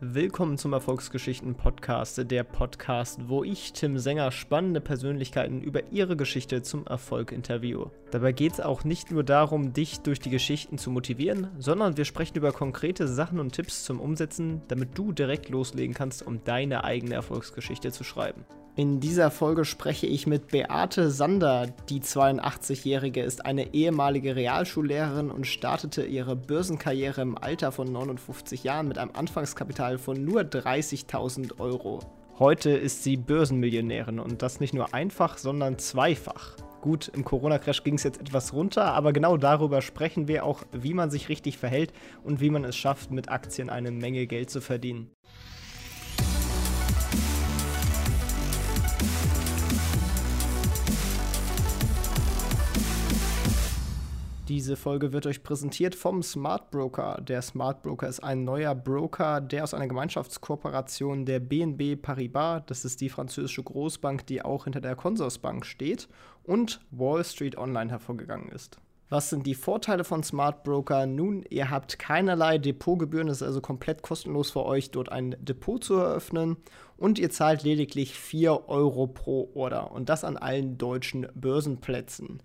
Willkommen zum Erfolgsgeschichten Podcast, der Podcast, wo ich, Tim Sänger, spannende Persönlichkeiten über ihre Geschichte zum Erfolg interviewe. Dabei geht es auch nicht nur darum, dich durch die Geschichten zu motivieren, sondern wir sprechen über konkrete Sachen und Tipps zum Umsetzen, damit du direkt loslegen kannst, um deine eigene Erfolgsgeschichte zu schreiben. In dieser Folge spreche ich mit Beate Sander. Die 82-Jährige ist eine ehemalige Realschullehrerin und startete ihre Börsenkarriere im Alter von 59 Jahren mit einem Anfangskapital von nur 30.000 Euro. Heute ist sie Börsenmillionärin und das nicht nur einfach, sondern zweifach. Gut, im Corona-Crash ging es jetzt etwas runter, aber genau darüber sprechen wir auch, wie man sich richtig verhält und wie man es schafft, mit Aktien eine Menge Geld zu verdienen. Diese Folge wird euch präsentiert vom Smart Broker. Der Smart Broker ist ein neuer Broker, der aus einer Gemeinschaftskooperation der BNB Paribas, das ist die französische Großbank, die auch hinter der Consorsbank steht, und Wall Street Online hervorgegangen ist. Was sind die Vorteile von Smart Broker? Nun, ihr habt keinerlei Depotgebühren, es ist also komplett kostenlos für euch, dort ein Depot zu eröffnen und ihr zahlt lediglich 4 Euro pro Order und das an allen deutschen Börsenplätzen.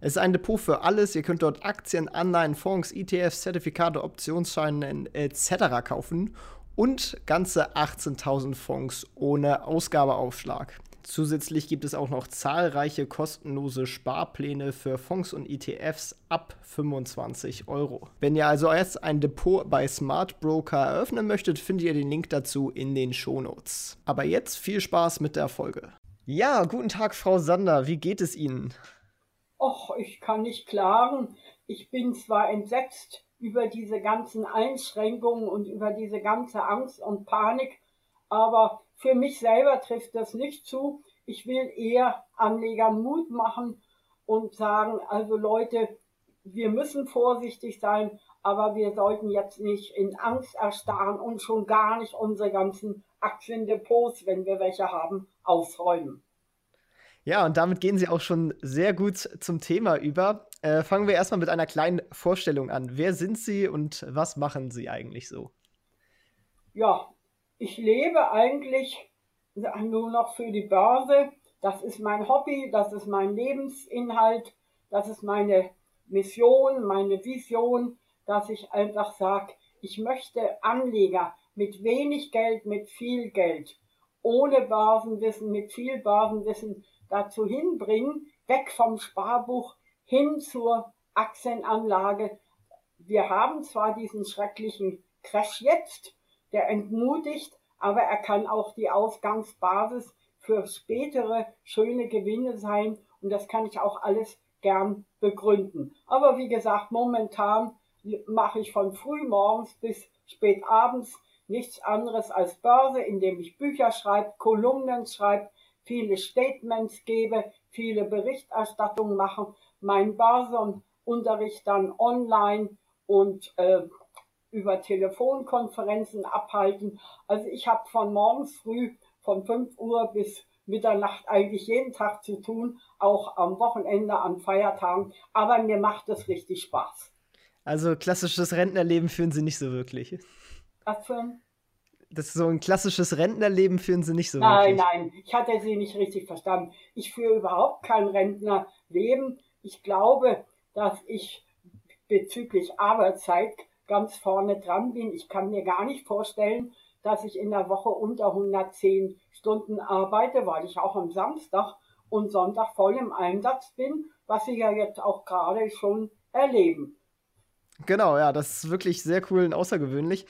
Es ist ein Depot für alles. Ihr könnt dort Aktien, Anleihen, Fonds, ETFs, Zertifikate, Optionsscheine etc. kaufen und ganze 18.000 Fonds ohne Ausgabeaufschlag. Zusätzlich gibt es auch noch zahlreiche kostenlose Sparpläne für Fonds und ETFs ab 25 Euro. Wenn ihr also jetzt ein Depot bei Smart Broker eröffnen möchtet, findet ihr den Link dazu in den Shownotes. Aber jetzt viel Spaß mit der Folge. Ja, guten Tag, Frau Sander. Wie geht es Ihnen? Och, ich kann nicht klagen. Ich bin zwar entsetzt über diese ganzen Einschränkungen und über diese ganze Angst und Panik, aber für mich selber trifft das nicht zu. Ich will eher Anlegern Mut machen und sagen, also Leute, wir müssen vorsichtig sein, aber wir sollten jetzt nicht in Angst erstarren und schon gar nicht unsere ganzen Aktiendepots, wenn wir welche haben, ausräumen. Ja, und damit gehen Sie auch schon sehr gut zum Thema über. Äh, fangen wir erstmal mit einer kleinen Vorstellung an. Wer sind Sie und was machen Sie eigentlich so? Ja, ich lebe eigentlich nur noch für die Börse. Das ist mein Hobby, das ist mein Lebensinhalt, das ist meine Mission, meine Vision, dass ich einfach sage, ich möchte Anleger mit wenig Geld, mit viel Geld, ohne Börsenwissen, mit viel Börsenwissen dazu hinbringen, weg vom Sparbuch hin zur Aktienanlage. Wir haben zwar diesen schrecklichen Crash jetzt, der entmutigt, aber er kann auch die Ausgangsbasis für spätere schöne Gewinne sein und das kann ich auch alles gern begründen. Aber wie gesagt, momentan mache ich von früh morgens bis spät abends nichts anderes als Börse, indem ich Bücher schreibe, Kolumnen schreibe, viele Statements gebe, viele Berichterstattungen mache, mein Börsenunterricht dann online und äh, über Telefonkonferenzen abhalten. Also ich habe von morgens früh von 5 Uhr bis Mitternacht eigentlich jeden Tag zu tun, auch am Wochenende, an Feiertagen. Aber mir macht es richtig Spaß. Also klassisches Rentnerleben führen Sie nicht so wirklich. Was für ein? Das ist so ein klassisches Rentnerleben führen Sie nicht so Nein, wirklich. nein, ich hatte Sie nicht richtig verstanden. Ich führe überhaupt kein Rentnerleben. Ich glaube, dass ich bezüglich Arbeitszeit ganz vorne dran bin. Ich kann mir gar nicht vorstellen, dass ich in der Woche unter 110 Stunden arbeite, weil ich auch am Samstag und Sonntag voll im Einsatz bin, was Sie ja jetzt auch gerade schon erleben. Genau, ja, das ist wirklich sehr cool und außergewöhnlich.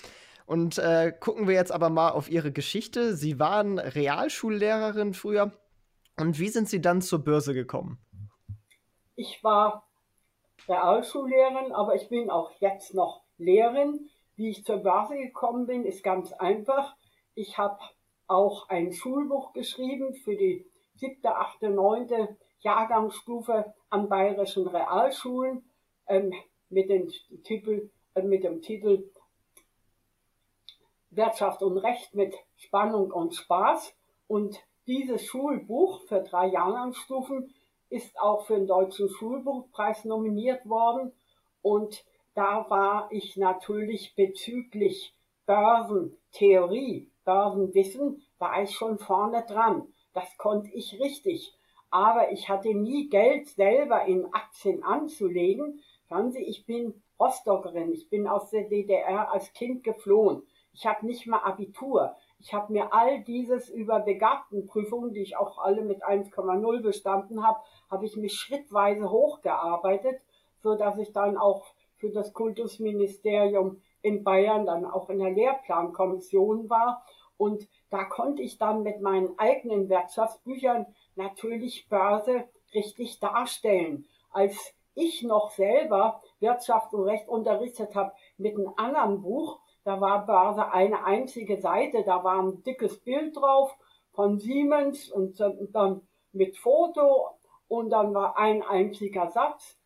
Und äh, gucken wir jetzt aber mal auf Ihre Geschichte. Sie waren Realschullehrerin früher. Und wie sind Sie dann zur Börse gekommen? Ich war Realschullehrerin, aber ich bin auch jetzt noch Lehrerin. Wie ich zur Börse gekommen bin, ist ganz einfach. Ich habe auch ein Schulbuch geschrieben für die siebte, achte, neunte Jahrgangsstufe an bayerischen Realschulen ähm, mit, dem Titel, äh, mit dem Titel Wirtschaft und Recht mit Spannung und Spaß. Und dieses Schulbuch für drei Jahrgangsstufen ist auch für den Deutschen Schulbuchpreis nominiert worden. Und da war ich natürlich bezüglich Börsentheorie, Börsenwissen war ich schon vorne dran. Das konnte ich richtig. Aber ich hatte nie Geld selber in Aktien anzulegen. Schauen Sie, ich bin Rostockerin. Ich bin aus der DDR als Kind geflohen. Ich habe nicht mal Abitur. Ich habe mir all dieses über Begabtenprüfungen, die ich auch alle mit 1,0 bestanden habe, habe ich mich schrittweise hochgearbeitet, so dass ich dann auch für das Kultusministerium in Bayern dann auch in der Lehrplankommission war. Und da konnte ich dann mit meinen eigenen Wirtschaftsbüchern natürlich Börse richtig darstellen. Als ich noch selber Wirtschaft und Recht unterrichtet habe mit einem anderen Buch, da war Börse eine einzige Seite, da war ein dickes Bild drauf von Siemens und dann mit Foto und dann war ein einziger Satz.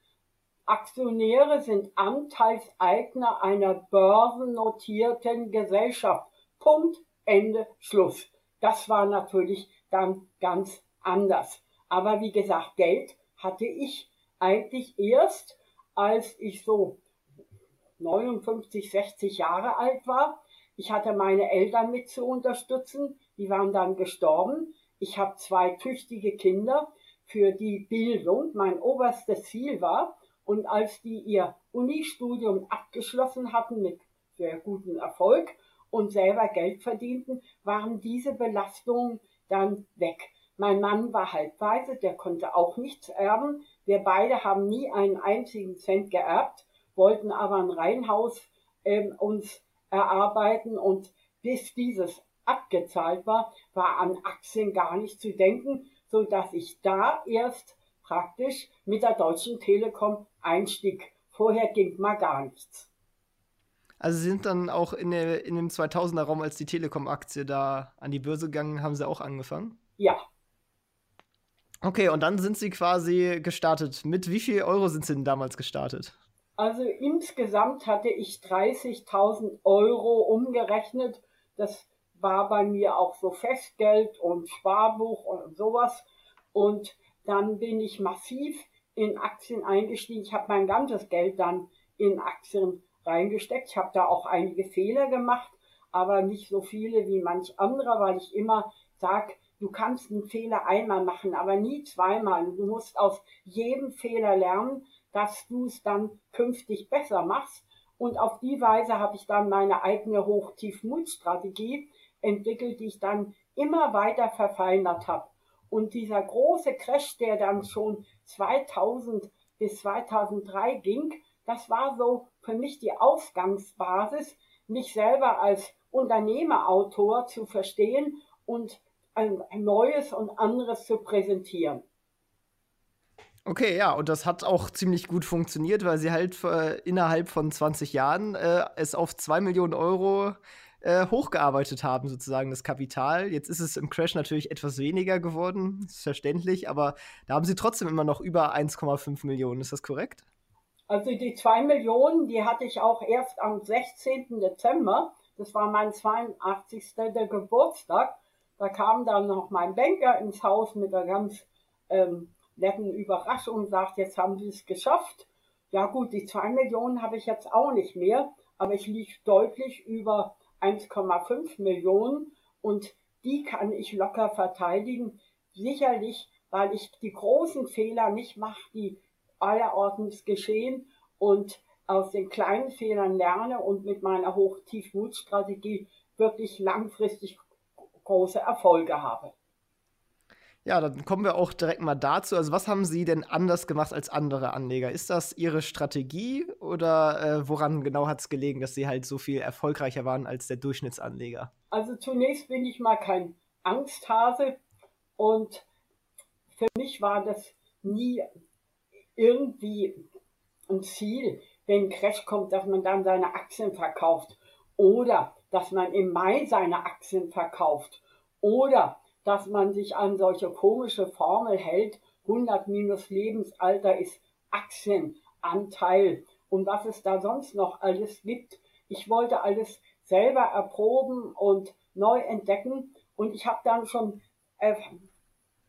Aktionäre sind Anteilseigner einer börsennotierten Gesellschaft. Punkt, Ende, Schluss. Das war natürlich dann ganz anders. Aber wie gesagt, Geld hatte ich eigentlich erst, als ich so 59, 60 Jahre alt war. Ich hatte meine Eltern mit zu unterstützen. Die waren dann gestorben. Ich habe zwei tüchtige Kinder, für die Bildung mein oberstes Ziel war. Und als die ihr Unistudium abgeschlossen hatten mit sehr gutem Erfolg und selber Geld verdienten, waren diese Belastungen dann weg. Mein Mann war halbweise, der konnte auch nichts erben. Wir beide haben nie einen einzigen Cent geerbt, wollten aber ein Reihenhaus äh, uns erarbeiten und bis dieses abgezahlt war, war an Aktien gar nicht zu denken, so dass ich da erst praktisch mit der Deutschen Telekom einstieg. Vorher ging mal gar nichts. Also Sie sind dann auch in, der, in dem 2000er Raum, als die Telekom-Aktie da an die Börse gegangen, haben Sie auch angefangen? Ja. Okay, und dann sind Sie quasi gestartet. Mit wie viel Euro sind Sie denn damals gestartet? Also insgesamt hatte ich 30.000 Euro umgerechnet. Das war bei mir auch so Festgeld und Sparbuch und sowas. Und dann bin ich massiv in Aktien eingestiegen. Ich habe mein ganzes Geld dann in Aktien reingesteckt. Ich habe da auch einige Fehler gemacht, aber nicht so viele wie manch anderer, weil ich immer sage, du kannst einen Fehler einmal machen, aber nie zweimal. Du musst aus jedem Fehler lernen, dass du es dann künftig besser machst. Und auf die Weise habe ich dann meine eigene Hoch-Tief-Mut-Strategie entwickelt, die ich dann immer weiter verfeinert habe. Und dieser große Crash, der dann schon 2000 bis 2003 ging, das war so für mich die Ausgangsbasis, mich selber als Unternehmerautor zu verstehen und ein Neues und anderes zu präsentieren. Okay, ja, und das hat auch ziemlich gut funktioniert, weil sie halt äh, innerhalb von 20 Jahren äh, es auf 2 Millionen Euro äh, hochgearbeitet haben, sozusagen das Kapital. Jetzt ist es im Crash natürlich etwas weniger geworden, ist verständlich, aber da haben sie trotzdem immer noch über 1,5 Millionen. Ist das korrekt? Also die 2 Millionen, die hatte ich auch erst am 16. Dezember. Das war mein 82. Geburtstag. Da kam dann noch mein Banker ins Haus mit einer ganz ähm, netten Überraschung sagt, jetzt haben sie es geschafft. Ja gut, die 2 Millionen habe ich jetzt auch nicht mehr, aber ich liege deutlich über 1,5 Millionen und die kann ich locker verteidigen. Sicherlich, weil ich die großen Fehler nicht mache, die allerorts geschehen und aus den kleinen Fehlern lerne und mit meiner Hoch-Tief-Mut-Strategie wirklich langfristig große Erfolge habe. Ja, dann kommen wir auch direkt mal dazu. Also, was haben Sie denn anders gemacht als andere Anleger? Ist das Ihre Strategie oder äh, woran genau hat es gelegen, dass Sie halt so viel erfolgreicher waren als der Durchschnittsanleger? Also, zunächst bin ich mal kein Angsthase und für mich war das nie irgendwie ein Ziel, wenn ein Crash kommt, dass man dann seine Aktien verkauft oder dass man im Mai seine Aktien verkauft oder dass man sich an solche komische Formel hält. 100 minus Lebensalter ist Aktienanteil und was es da sonst noch alles gibt. Ich wollte alles selber erproben und neu entdecken und ich habe dann schon äh,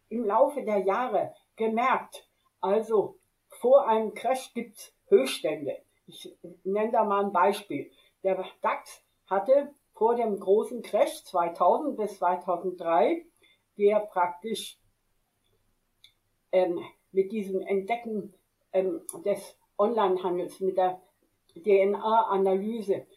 im Laufe der Jahre gemerkt, also vor einem Crash gibt's Höchststände. Ich nenne da mal ein Beispiel. Der DAX hatte vor dem großen Crash 2000 bis 2003, der praktisch ähm, mit diesem Entdecken ähm, des Onlinehandels, mit der DNA-Analyse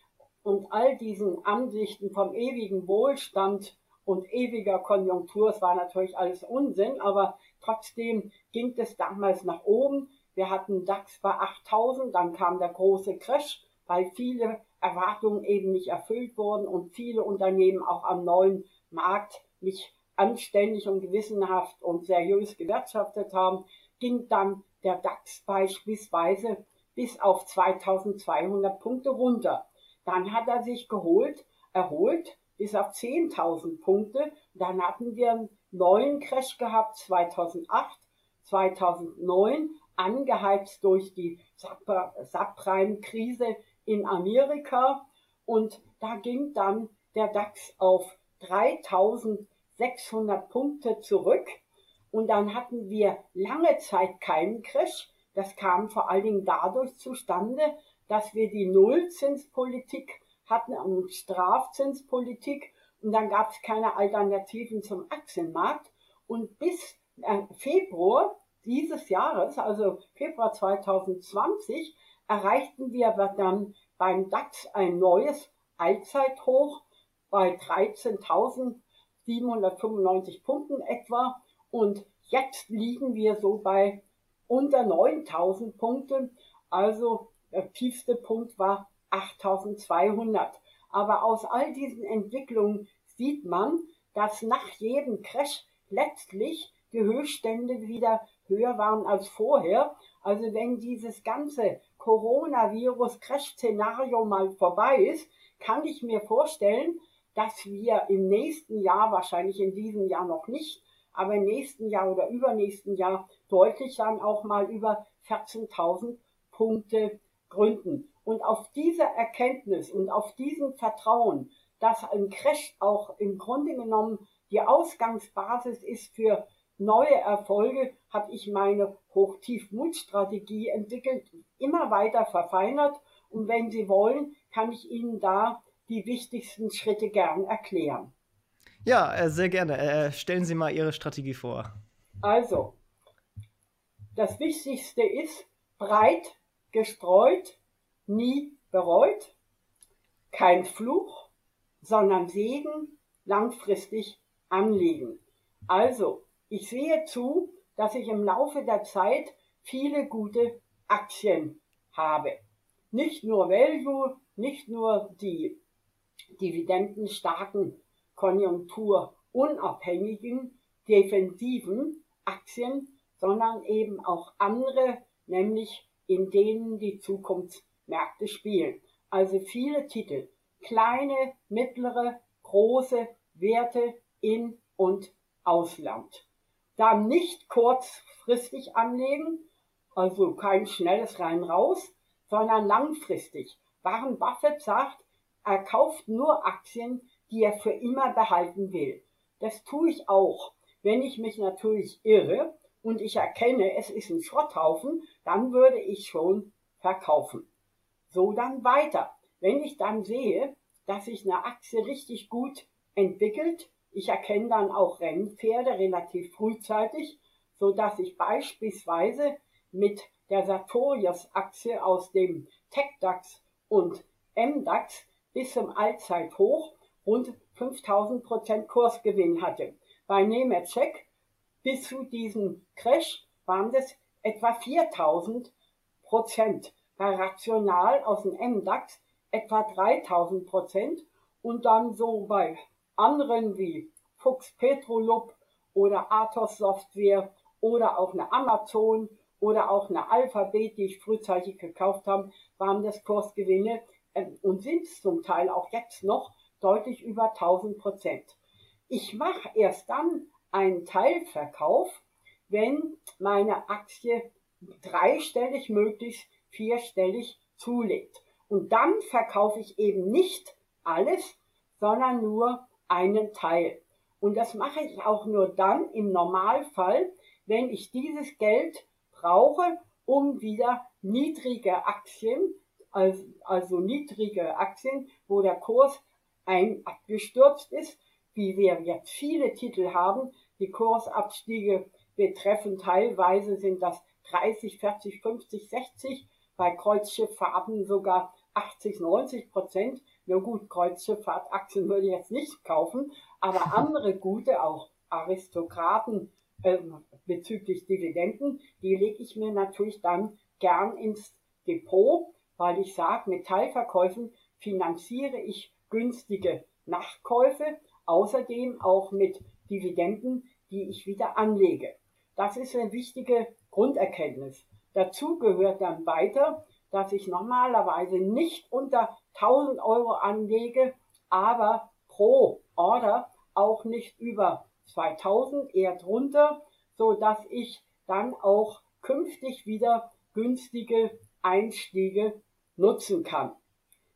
und all diesen Ansichten vom ewigen Wohlstand und ewiger Konjunktur, es war natürlich alles Unsinn, aber trotzdem ging es damals nach oben. Wir hatten DAX bei 8000, dann kam der große Crash, weil viele Erwartungen eben nicht erfüllt wurden und viele Unternehmen auch am neuen Markt nicht anständig und gewissenhaft und seriös gewirtschaftet haben, ging dann der DAX beispielsweise bis auf 2200 Punkte runter. Dann hat er sich geholt, erholt bis auf 10.000 Punkte. Dann hatten wir einen neuen Crash gehabt 2008, 2009, angeheizt durch die Subprime-Krise in Amerika. Und da ging dann der DAX auf 3600 Punkte zurück. Und dann hatten wir lange Zeit keinen Crash. Das kam vor allen Dingen dadurch zustande, dass wir die Nullzinspolitik hatten und Strafzinspolitik und dann gab es keine Alternativen zum Aktienmarkt. Und bis äh, Februar dieses Jahres, also Februar 2020, erreichten wir dann beim DAX ein neues Allzeithoch bei 13.795 Punkten etwa und jetzt liegen wir so bei unter 9.000 Punkten. Also der tiefste Punkt war 8.200. Aber aus all diesen Entwicklungen sieht man, dass nach jedem Crash letztlich die Höchststände wieder höher waren als vorher. Also wenn dieses ganze Coronavirus-Crash-Szenario mal vorbei ist, kann ich mir vorstellen, dass wir im nächsten Jahr, wahrscheinlich in diesem Jahr noch nicht, aber im nächsten Jahr oder übernächsten Jahr deutlich dann auch mal über 14.000 Punkte gründen. Und auf dieser Erkenntnis und auf diesem Vertrauen, dass ein Crash auch im Grunde genommen die Ausgangsbasis ist für neue Erfolge, habe ich meine Hoch-Tief-Mut-Strategie entwickelt, immer weiter verfeinert. Und wenn Sie wollen, kann ich Ihnen da die wichtigsten Schritte gern erklären. Ja, äh, sehr gerne. Äh, stellen Sie mal Ihre Strategie vor. Also, das Wichtigste ist breit gestreut, nie bereut, kein Fluch, sondern Segen langfristig anlegen. Also, ich sehe zu, dass ich im Laufe der Zeit viele gute Aktien habe. Nicht nur Value, nicht nur die dividendenstarken, konjunkturunabhängigen, defensiven Aktien, sondern eben auch andere, nämlich in denen die Zukunftsmärkte spielen. Also viele Titel, kleine, mittlere, große Werte in und Ausland. Dann nicht kurzfristig anlegen, also kein schnelles rein raus, sondern langfristig. Warren Buffett sagt, er kauft nur Aktien, die er für immer behalten will. Das tue ich auch. Wenn ich mich natürlich irre und ich erkenne, es ist ein Schrotthaufen, dann würde ich schon verkaufen. So dann weiter. Wenn ich dann sehe, dass sich eine Aktie richtig gut entwickelt, ich erkenne dann auch Rennpferde relativ frühzeitig, so dass ich beispielsweise mit der Sartorius-Aktie aus dem TechDAX und MDAX bis zum Allzeithoch rund 5000 Prozent Kursgewinn hatte. Bei Nemetschek bis zu diesem Crash waren das etwa 4000 Prozent. Bei Rational aus dem MDAX etwa 3000 Prozent und dann so bei anderen wie Fuchs Petrolub oder Athos Software oder auch eine Amazon oder auch eine Alphabet, die ich frühzeitig gekauft habe, waren das Kursgewinne und sind es zum Teil auch jetzt noch deutlich über 1000 Prozent. Ich mache erst dann einen Teilverkauf, wenn meine Aktie dreistellig, möglichst vierstellig zulegt. Und dann verkaufe ich eben nicht alles, sondern nur einen Teil. Und das mache ich auch nur dann im Normalfall, wenn ich dieses Geld brauche, um wieder niedrige Aktien, also, also niedrige Aktien, wo der Kurs ein abgestürzt ist, wie wir jetzt viele Titel haben. Die Kursabstiege betreffen teilweise sind das 30, 40, 50, 60, bei Kreuzschifffahrten sogar 80, 90 Prozent. Na gut, Kreuzschifffahrtaktien würde ich jetzt nicht kaufen, aber andere gute, auch Aristokraten äh, bezüglich Dividenden, die lege ich mir natürlich dann gern ins Depot, weil ich sage, mit Teilverkäufen finanziere ich günstige Nachkäufe, außerdem auch mit Dividenden, die ich wieder anlege. Das ist eine wichtige Grunderkenntnis. Dazu gehört dann weiter, dass ich normalerweise nicht unter 1000 Euro anlege, aber pro Order auch nicht über 2000, eher drunter, so dass ich dann auch künftig wieder günstige Einstiege nutzen kann.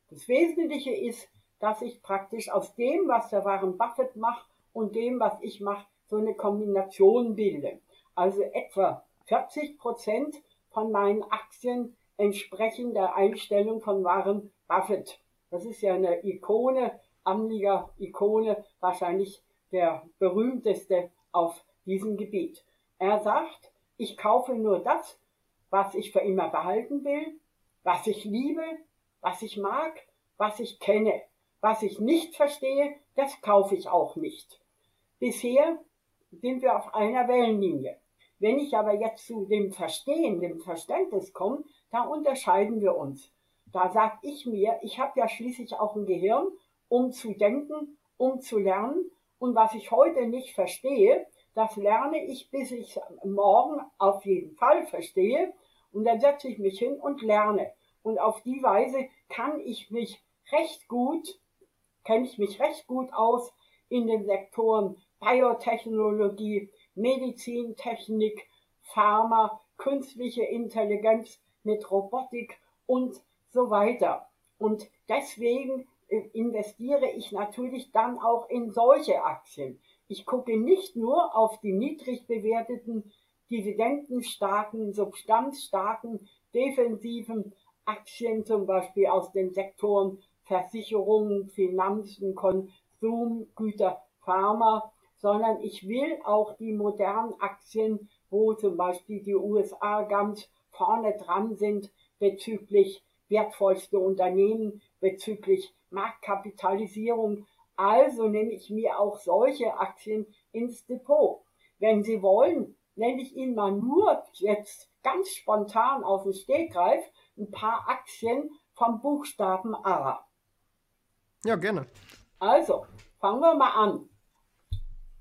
Das Wesentliche ist, dass ich praktisch aus dem, was der Warren Buffett macht und dem, was ich mache, so eine Kombination bilde. Also etwa 40 Prozent von meinen Aktien entsprechen der Einstellung von Warren Buffett. Das ist ja eine Ikone, Anlieger-Ikone, wahrscheinlich der berühmteste auf diesem Gebiet. Er sagt, ich kaufe nur das, was ich für immer behalten will, was ich liebe, was ich mag, was ich kenne. Was ich nicht verstehe, das kaufe ich auch nicht. Bisher sind wir auf einer Wellenlinie. Wenn ich aber jetzt zu dem Verstehen, dem Verständnis komme, da unterscheiden wir uns. Da sag ich mir, ich habe ja schließlich auch ein Gehirn, um zu denken, um zu lernen. Und was ich heute nicht verstehe, das lerne ich, bis ich morgen auf jeden Fall verstehe. Und dann setze ich mich hin und lerne. Und auf die Weise kann ich mich recht gut kenne ich mich recht gut aus in den Sektoren Biotechnologie, Medizintechnik, Pharma, künstliche Intelligenz mit Robotik und so weiter. Und deswegen äh, investiere ich natürlich dann auch in solche Aktien. Ich gucke nicht nur auf die niedrig bewerteten, dividendenstarken, substanzstarken, defensiven Aktien, zum Beispiel aus den Sektoren Versicherungen, Finanzen, Konsum, Güter, Pharma, sondern ich will auch die modernen Aktien, wo zum Beispiel die USA ganz vorne dran sind bezüglich wertvollste Unternehmen, bezüglich Marktkapitalisierung. Also nehme ich mir auch solche Aktien ins Depot. Wenn Sie wollen, nenne ich Ihnen mal nur jetzt ganz spontan auf den Stegreif ein paar Aktien vom Buchstaben A. Ja, gerne. Also, fangen wir mal an.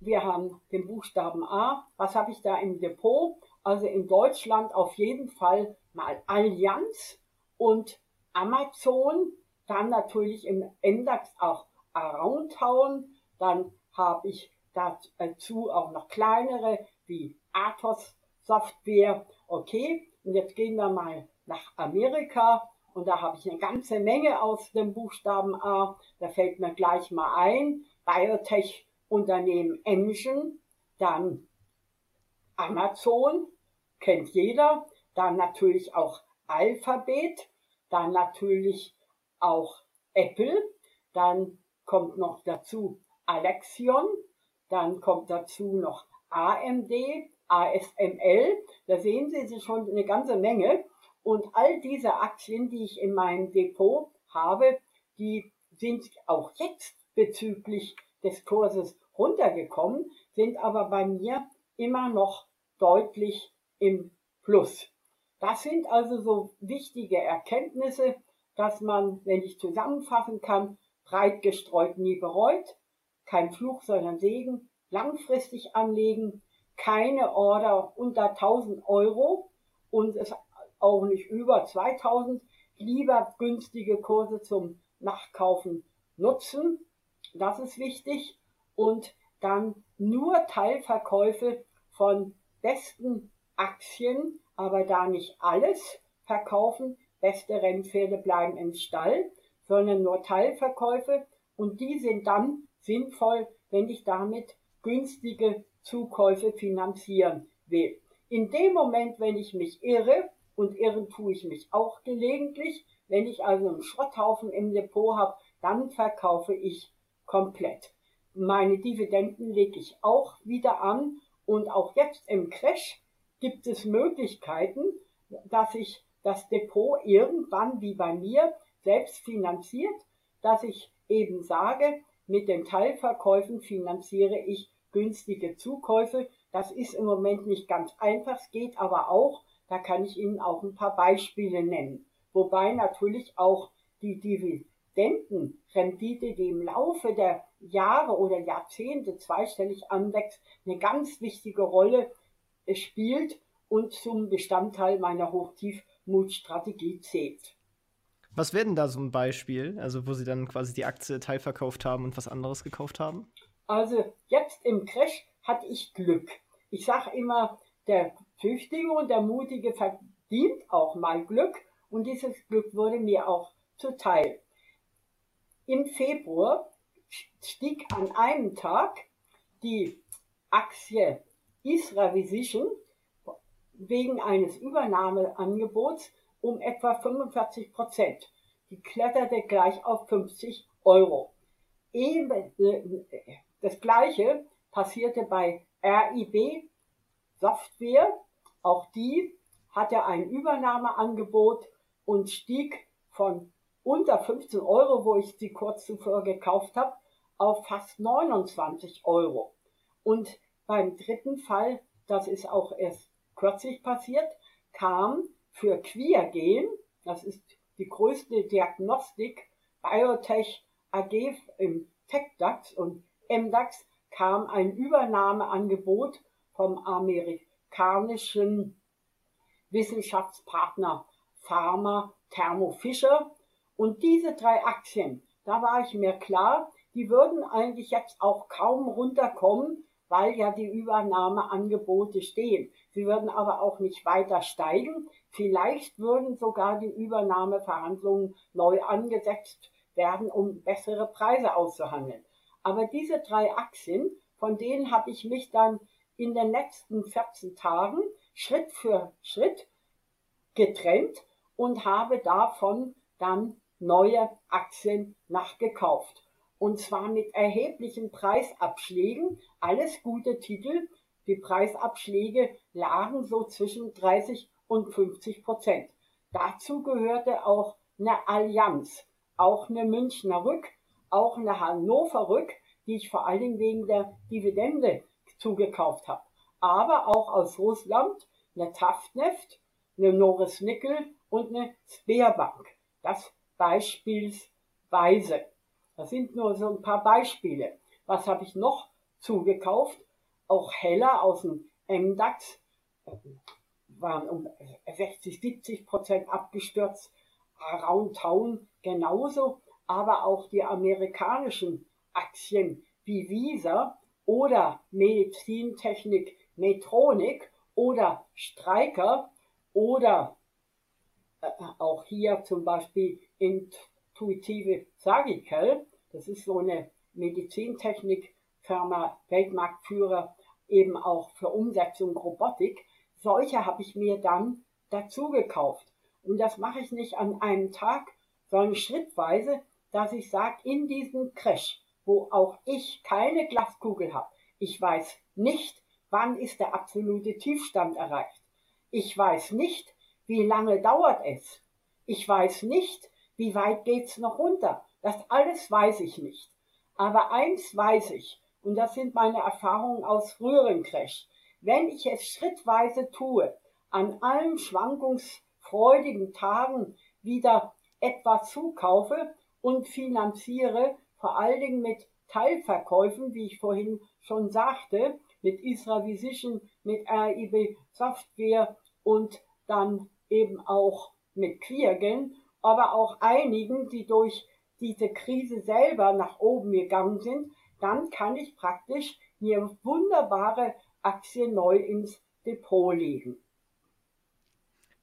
Wir haben den Buchstaben A. Was habe ich da im Depot? Also in Deutschland auf jeden Fall mal Allianz und Amazon. Dann natürlich im Index auch Aroundtown. Dann habe ich dazu auch noch kleinere wie Athos Software. Okay, und jetzt gehen wir mal nach Amerika. Und da habe ich eine ganze Menge aus dem Buchstaben A. Da fällt mir gleich mal ein. Biotech-Unternehmen Engine, dann Amazon, kennt jeder. Dann natürlich auch Alphabet, dann natürlich auch Apple, dann kommt noch dazu Alexion, dann kommt dazu noch AMD, ASML, da sehen Sie schon eine ganze Menge. Und all diese Aktien, die ich in meinem Depot habe, die sind auch jetzt bezüglich des Kurses runtergekommen, sind aber bei mir immer noch deutlich im Plus. Das sind also so wichtige Erkenntnisse, dass man, wenn ich zusammenfassen kann, breit gestreut nie bereut, kein Fluch, sondern Segen, langfristig anlegen, keine Order unter 1000 Euro und es auch nicht über 2000, lieber günstige Kurse zum Nachkaufen nutzen. Das ist wichtig. Und dann nur Teilverkäufe von besten Aktien, aber da nicht alles verkaufen. Beste Rennpferde bleiben im Stall, sondern nur Teilverkäufe. Und die sind dann sinnvoll, wenn ich damit günstige Zukäufe finanzieren will. In dem Moment, wenn ich mich irre, und irren tue ich mich auch gelegentlich. Wenn ich also einen Schrotthaufen im Depot habe, dann verkaufe ich komplett. Meine Dividenden lege ich auch wieder an und auch jetzt im Crash gibt es Möglichkeiten, dass ich das Depot irgendwann wie bei mir selbst finanziert, dass ich eben sage, mit den Teilverkäufen finanziere ich günstige Zukäufe. Das ist im Moment nicht ganz einfach, es geht aber auch. Da kann ich Ihnen auch ein paar Beispiele nennen. Wobei natürlich auch die Dividendenrendite, die im Laufe der Jahre oder Jahrzehnte zweistellig anwächst, eine ganz wichtige Rolle spielt und zum Bestandteil meiner Hochtiefmutstrategie zählt. Was wäre denn da so ein Beispiel, also wo Sie dann quasi die Aktie teilverkauft haben und was anderes gekauft haben? Also jetzt im Crash hatte ich Glück. Ich sage immer, der Tüchtige und der Mutige verdient auch mal Glück und dieses Glück wurde mir auch zuteil. Im Februar stieg an einem Tag die Aktie Isra-Vision wegen eines Übernahmeangebots um etwa 45 Prozent. Die kletterte gleich auf 50 Euro. Eben, äh, das gleiche passierte bei RIB Software. Auch die hatte ein Übernahmeangebot und stieg von unter 15 Euro, wo ich sie kurz zuvor gekauft habe, auf fast 29 Euro. Und beim dritten Fall, das ist auch erst kürzlich passiert, kam für Queergen, das ist die größte Diagnostik, Biotech AG im TechDAX und MDAX, kam ein Übernahmeangebot vom amerikanischen Wissenschaftspartner Pharma Thermo Fisher. Und diese drei Aktien, da war ich mir klar, die würden eigentlich jetzt auch kaum runterkommen, weil ja die Übernahmeangebote stehen. Sie würden aber auch nicht weiter steigen. Vielleicht würden sogar die Übernahmeverhandlungen neu angesetzt werden, um bessere Preise auszuhandeln. Aber diese drei Aktien, von denen habe ich mich dann in den letzten 14 Tagen Schritt für Schritt getrennt und habe davon dann neue Aktien nachgekauft und zwar mit erheblichen Preisabschlägen. Alles gute Titel. Die Preisabschläge lagen so zwischen 30 und 50 Prozent. Dazu gehörte auch eine Allianz, auch eine Münchner Rück, auch eine Hannover Rück, die ich vor allen Dingen wegen der Dividende zugekauft habe. Aber auch aus Russland eine Taftneft, eine Norris Nickel und eine Sberbank. Das beispielsweise. Das sind nur so ein paar Beispiele. Was habe ich noch zugekauft? Auch Heller aus dem MDAX waren um 60, 70 Prozent abgestürzt. Around Town genauso, aber auch die amerikanischen Aktien wie Visa oder Medizintechnik Metronik oder Streiker oder äh, auch hier zum Beispiel Intuitive Sagikel das ist so eine Medizintechnikfirma, Weltmarktführer, eben auch für Umsetzung Robotik. Solche habe ich mir dann dazu gekauft. Und das mache ich nicht an einem Tag, sondern schrittweise, dass ich sage, in diesem Crash, wo auch ich keine Glaskugel habe, ich weiß nicht, wann ist der absolute Tiefstand erreicht. Ich weiß nicht, wie lange dauert es. Ich weiß nicht, wie weit geht's noch runter. Das alles weiß ich nicht. Aber eins weiß ich, und das sind meine Erfahrungen aus früheren Crash. Wenn ich es schrittweise tue, an allen schwankungsfreudigen Tagen wieder etwas zukaufe und finanziere, vor allen Dingen mit Teilverkäufen, wie ich vorhin schon sagte, mit Isra Vision, mit RIB Software und dann eben auch mit Cleargen, aber auch einigen, die durch diese Krise selber nach oben gegangen sind, dann kann ich praktisch mir wunderbare Aktien neu ins Depot legen.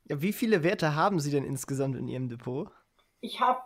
Ja, wie viele Werte haben Sie denn insgesamt in Ihrem Depot? Ich habe,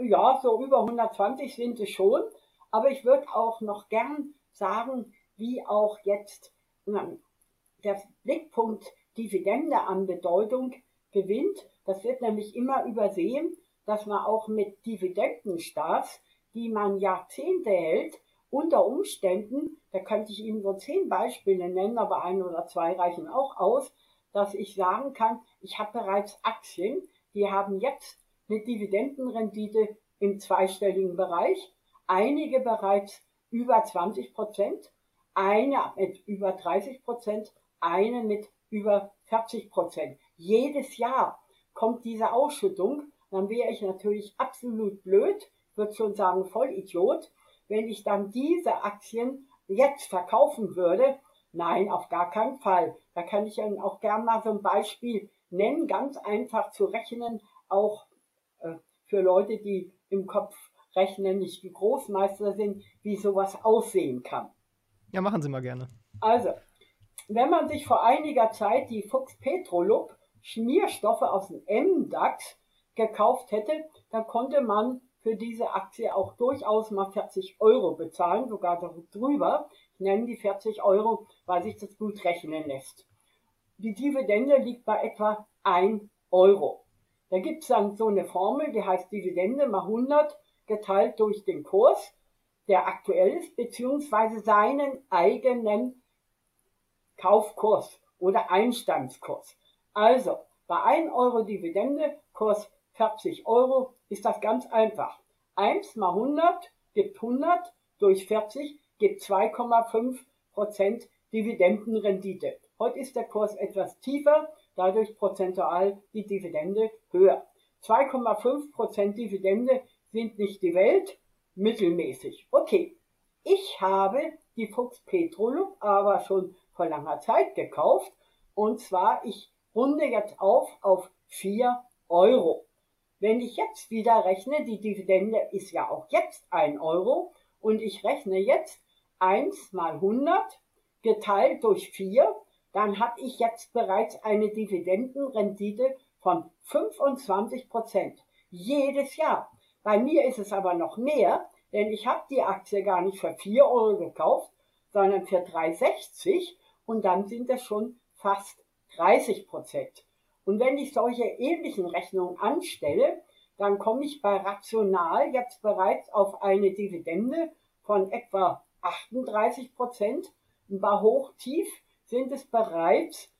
ja, so über 120 sind es schon, aber ich würde auch noch gern sagen, wie auch jetzt der Blickpunkt Dividende an Bedeutung gewinnt. Das wird nämlich immer übersehen dass man auch mit Dividendenstaats die man Jahrzehnte hält, unter Umständen, da könnte ich Ihnen so zehn Beispiele nennen, aber ein oder zwei reichen auch aus, dass ich sagen kann, ich habe bereits Aktien, die haben jetzt eine Dividendenrendite im zweistelligen Bereich, einige bereits über 20 Prozent, eine mit über 30 Prozent, eine mit über 40 Prozent. Jedes Jahr kommt diese Ausschüttung, dann wäre ich natürlich absolut blöd, würde schon sagen Vollidiot, wenn ich dann diese Aktien jetzt verkaufen würde. Nein, auf gar keinen Fall. Da kann ich Ihnen auch gerne mal so ein Beispiel nennen, ganz einfach zu rechnen, auch für Leute, die im Kopf rechnen, nicht die Großmeister sind, wie sowas aussehen kann. Ja, machen Sie mal gerne. Also, wenn man sich vor einiger Zeit die Fuchs Petrolub Schmierstoffe aus dem MDAX gekauft hätte, dann konnte man für diese Aktie auch durchaus mal 40 Euro bezahlen, sogar drüber. Ich nenne die 40 Euro, weil sich das gut rechnen lässt. Die Dividende liegt bei etwa 1 Euro. Da gibt es dann so eine Formel, die heißt Dividende mal 100 geteilt durch den Kurs, der aktuell ist, beziehungsweise seinen eigenen Kaufkurs oder Einstandskurs. Also, bei 1 Euro Dividende, Kurs 40 Euro, ist das ganz einfach. 1 mal 100 gibt 100, durch 40 gibt 2,5 Prozent Dividendenrendite. Heute ist der Kurs etwas tiefer, dadurch prozentual die Dividende höher. 2,5 Prozent Dividende sind nicht die Welt, mittelmäßig. Okay, ich habe die Fuchs Petrolub aber schon vor langer Zeit gekauft und zwar ich runde jetzt auf auf 4 Euro. Wenn ich jetzt wieder rechne, die Dividende ist ja auch jetzt 1 Euro und ich rechne jetzt 1 mal 100 geteilt durch 4, dann habe ich jetzt bereits eine Dividendenrendite von 25 Prozent. Jedes Jahr. Bei mir ist es aber noch mehr, denn ich habe die Aktie gar nicht für 4 Euro gekauft, sondern für 3,60 und dann sind es schon fast 30 Prozent. Und wenn ich solche ähnlichen Rechnungen anstelle, dann komme ich bei Rational jetzt bereits auf eine Dividende von etwa 38 Prozent. Und bei Hochtief sind es bereits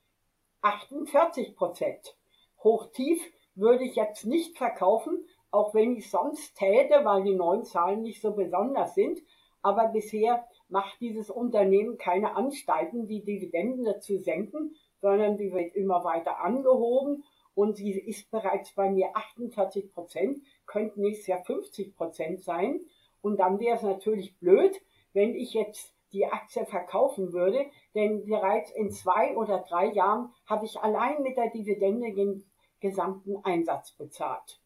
48 Prozent. Hochtief würde ich jetzt nicht verkaufen, auch wenn ich sonst täte, weil die neuen Zahlen nicht so besonders sind. Aber bisher macht dieses Unternehmen keine Anstalten, die Dividenden zu senken, sondern sie wird immer weiter angehoben und sie ist bereits bei mir 48 Prozent, könnte nächstes Jahr 50 Prozent sein. Und dann wäre es natürlich blöd, wenn ich jetzt die Aktie verkaufen würde, denn bereits in zwei oder drei Jahren habe ich allein mit der Dividende den gesamten Einsatz bezahlt.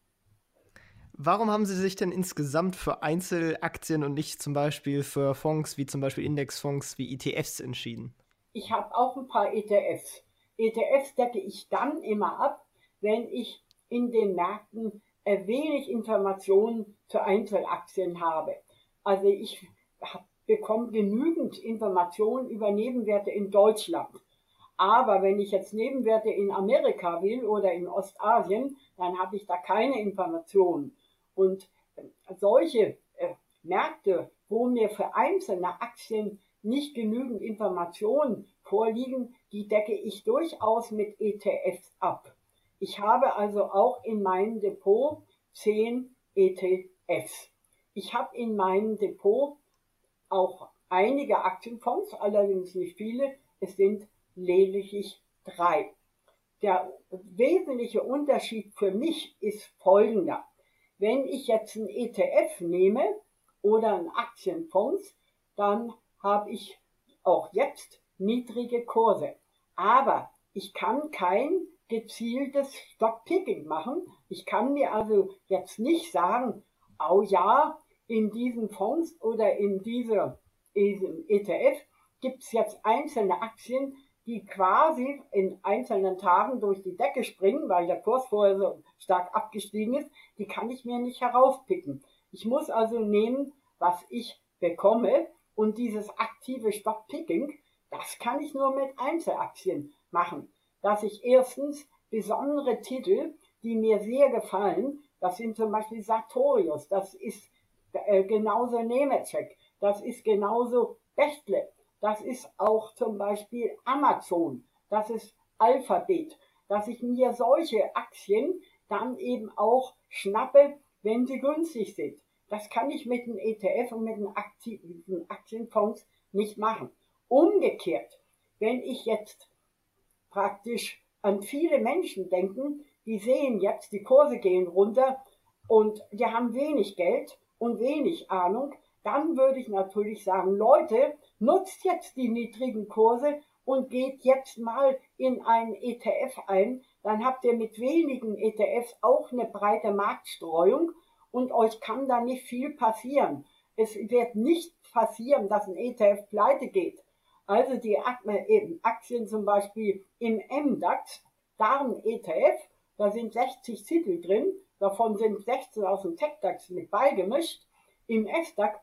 Warum haben Sie sich denn insgesamt für Einzelaktien und nicht zum Beispiel für Fonds wie zum Beispiel Indexfonds wie ETFs entschieden? Ich habe auch ein paar ETFs. ETFs decke ich dann immer ab, wenn ich in den Märkten wenig Informationen zu Einzelaktien habe. Also ich bekomme genügend Informationen über Nebenwerte in Deutschland. Aber wenn ich jetzt Nebenwerte in Amerika will oder in Ostasien, dann habe ich da keine Informationen. Und solche äh, Märkte, wo mir für einzelne Aktien nicht genügend Informationen vorliegen, die decke ich durchaus mit ETFs ab. Ich habe also auch in meinem Depot 10 ETFs. Ich habe in meinem Depot auch einige Aktienfonds, allerdings nicht viele. Es sind lediglich drei. Der wesentliche Unterschied für mich ist folgender. Wenn ich jetzt einen ETF nehme oder einen Aktienfonds, dann habe ich auch jetzt niedrige Kurse. Aber ich kann kein gezieltes Stockpicking machen. Ich kann mir also jetzt nicht sagen, oh ja, in diesen Fonds oder in diesem ETF gibt es jetzt einzelne Aktien, die quasi in einzelnen Tagen durch die Decke springen, weil der Kurs vorher so stark abgestiegen ist, die kann ich mir nicht herauspicken. Ich muss also nehmen, was ich bekomme und dieses aktive Stockpicking, das kann ich nur mit Einzelaktien machen. Dass ich erstens besondere Titel, die mir sehr gefallen, das sind zum Beispiel Sartorius, das ist äh, genauso Nemetschek, das ist genauso Bechtle, das ist auch zum Beispiel Amazon, das ist Alphabet, dass ich mir solche Aktien dann eben auch schnappe, wenn sie günstig sind. Das kann ich mit dem ETF und mit den Aktienfonds nicht machen. Umgekehrt, wenn ich jetzt praktisch an viele Menschen denken, die sehen jetzt, die Kurse gehen runter und die haben wenig Geld und wenig Ahnung, dann würde ich natürlich sagen, Leute, nutzt jetzt die niedrigen Kurse und geht jetzt mal in einen ETF ein, dann habt ihr mit wenigen ETFs auch eine breite Marktstreuung und euch kann da nicht viel passieren. Es wird nicht passieren, dass ein ETF pleite geht. Also die Aktien zum Beispiel im MDAX, da ETF, da sind 60 Titel drin, davon sind 16 aus dem TechDAX mit beigemischt. Im SDAX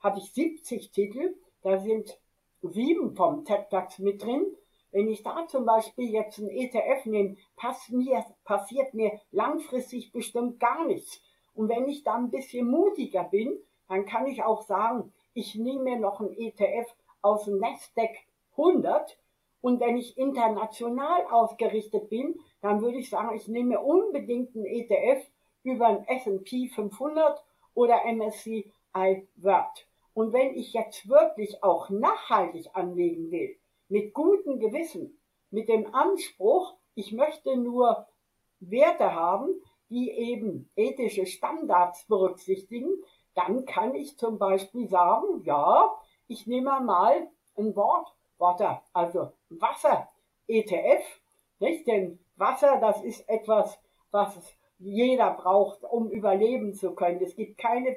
habe ich 70 Titel, da sind sieben vom TechDAX mit drin. Wenn ich da zum Beispiel jetzt ein ETF nehme, mir, passiert mir langfristig bestimmt gar nichts. Und wenn ich dann ein bisschen mutiger bin, dann kann ich auch sagen, ich nehme mir noch ein ETF aus dem Nasdaq 100 und wenn ich international ausgerichtet bin, dann würde ich sagen, ich nehme unbedingt einen ETF über ein S&P 500 oder MSCI World. Und wenn ich jetzt wirklich auch nachhaltig anlegen will, mit gutem Gewissen, mit dem Anspruch, ich möchte nur Werte haben, die eben ethische Standards berücksichtigen, dann kann ich zum Beispiel sagen, ja, ich nehme mal ein Wort, Water, also Wasser, ETF, nicht? Denn Wasser, das ist etwas, was jeder braucht, um überleben zu können. Es gibt keine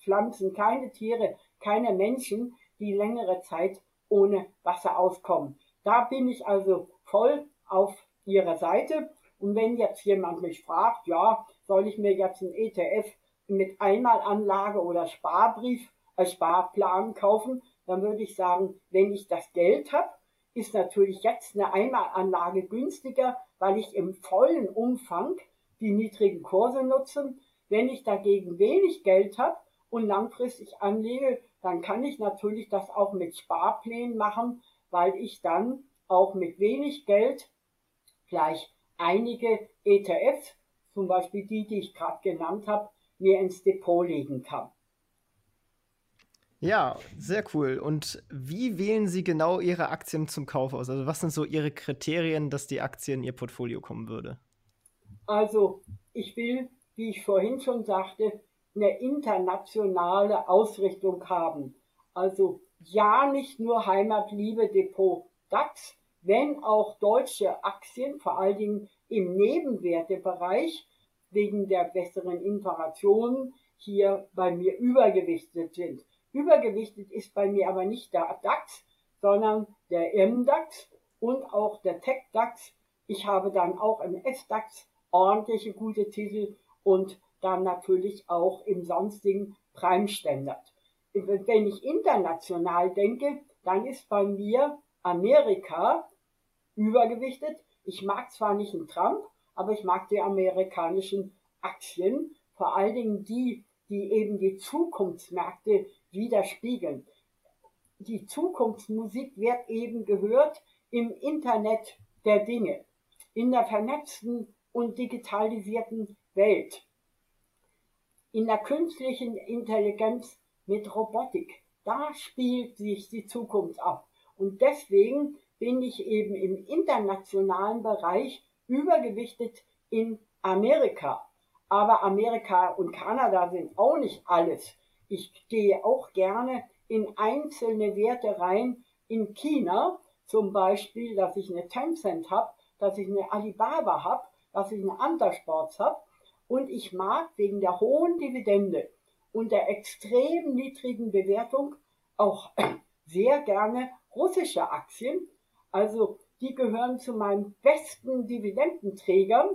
Pflanzen, keine Tiere, keine Menschen, die längere Zeit ohne Wasser auskommen. Da bin ich also voll auf Ihrer Seite. Und wenn jetzt jemand mich fragt, ja, soll ich mir jetzt ein ETF mit Einmalanlage oder Sparbrief, äh, Sparplan kaufen, dann würde ich sagen, wenn ich das Geld habe, ist natürlich jetzt eine Einmalanlage günstiger, weil ich im vollen Umfang die niedrigen Kurse nutze. Wenn ich dagegen wenig Geld habe und langfristig anlege, dann kann ich natürlich das auch mit Sparplänen machen, weil ich dann auch mit wenig Geld gleich einige ETFs, zum Beispiel die, die ich gerade genannt habe, mir ins Depot legen kann. Ja, sehr cool. Und wie wählen Sie genau Ihre Aktien zum Kauf aus? Also was sind so Ihre Kriterien, dass die Aktie in Ihr Portfolio kommen würde? Also ich will, wie ich vorhin schon sagte, eine internationale Ausrichtung haben. Also ja, nicht nur Heimatliebe Depot DAX, wenn auch deutsche Aktien, vor allen Dingen im Nebenwertebereich, wegen der besseren Informationen hier bei mir übergewichtet sind. Übergewichtet ist bei mir aber nicht der DAX, sondern der MDAX und auch der TechDAX. Ich habe dann auch im SDAX ordentliche gute Titel und dann natürlich auch im sonstigen Prime Standard. Wenn ich international denke, dann ist bei mir Amerika übergewichtet. Ich mag zwar nicht einen Trump, aber ich mag die amerikanischen Aktien, vor allen Dingen die, die eben die Zukunftsmärkte widerspiegeln. Die Zukunftsmusik wird eben gehört im Internet der Dinge, in der vernetzten und digitalisierten Welt, in der künstlichen Intelligenz mit Robotik. Da spielt sich die Zukunft ab. Und deswegen bin ich eben im internationalen Bereich übergewichtet in Amerika. Aber Amerika und Kanada sind auch nicht alles. Ich gehe auch gerne in einzelne Werte rein. In China zum Beispiel, dass ich eine Tencent habe, dass ich eine Alibaba habe, dass ich eine Andersports habe. Und ich mag wegen der hohen Dividende und der extrem niedrigen Bewertung auch sehr gerne russische Aktien. Also die gehören zu meinen besten Dividendenträgern.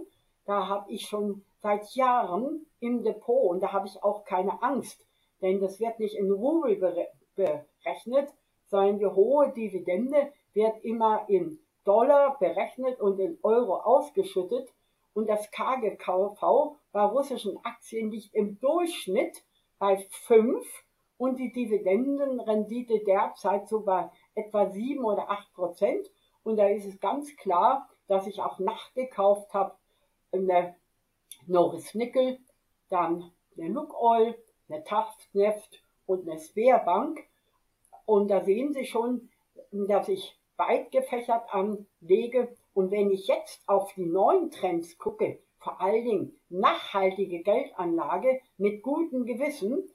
Da habe ich schon seit Jahren im Depot und da habe ich auch keine Angst, denn das wird nicht in Rubel berechnet, sondern die hohe Dividende wird immer in Dollar berechnet und in Euro ausgeschüttet und das KGV bei russischen Aktien liegt im Durchschnitt bei 5 und die Dividendenrendite derzeit so bei etwa 7 oder 8 Prozent. Und da ist es ganz klar, dass ich auch nachgekauft habe, eine Norris Nickel, dann eine Lukoil, eine Taftneft und eine Sperrbank. Und da sehen Sie schon, dass ich weit gefächert anlege. Und wenn ich jetzt auf die neuen Trends gucke, vor allen Dingen nachhaltige Geldanlage mit gutem Gewissen,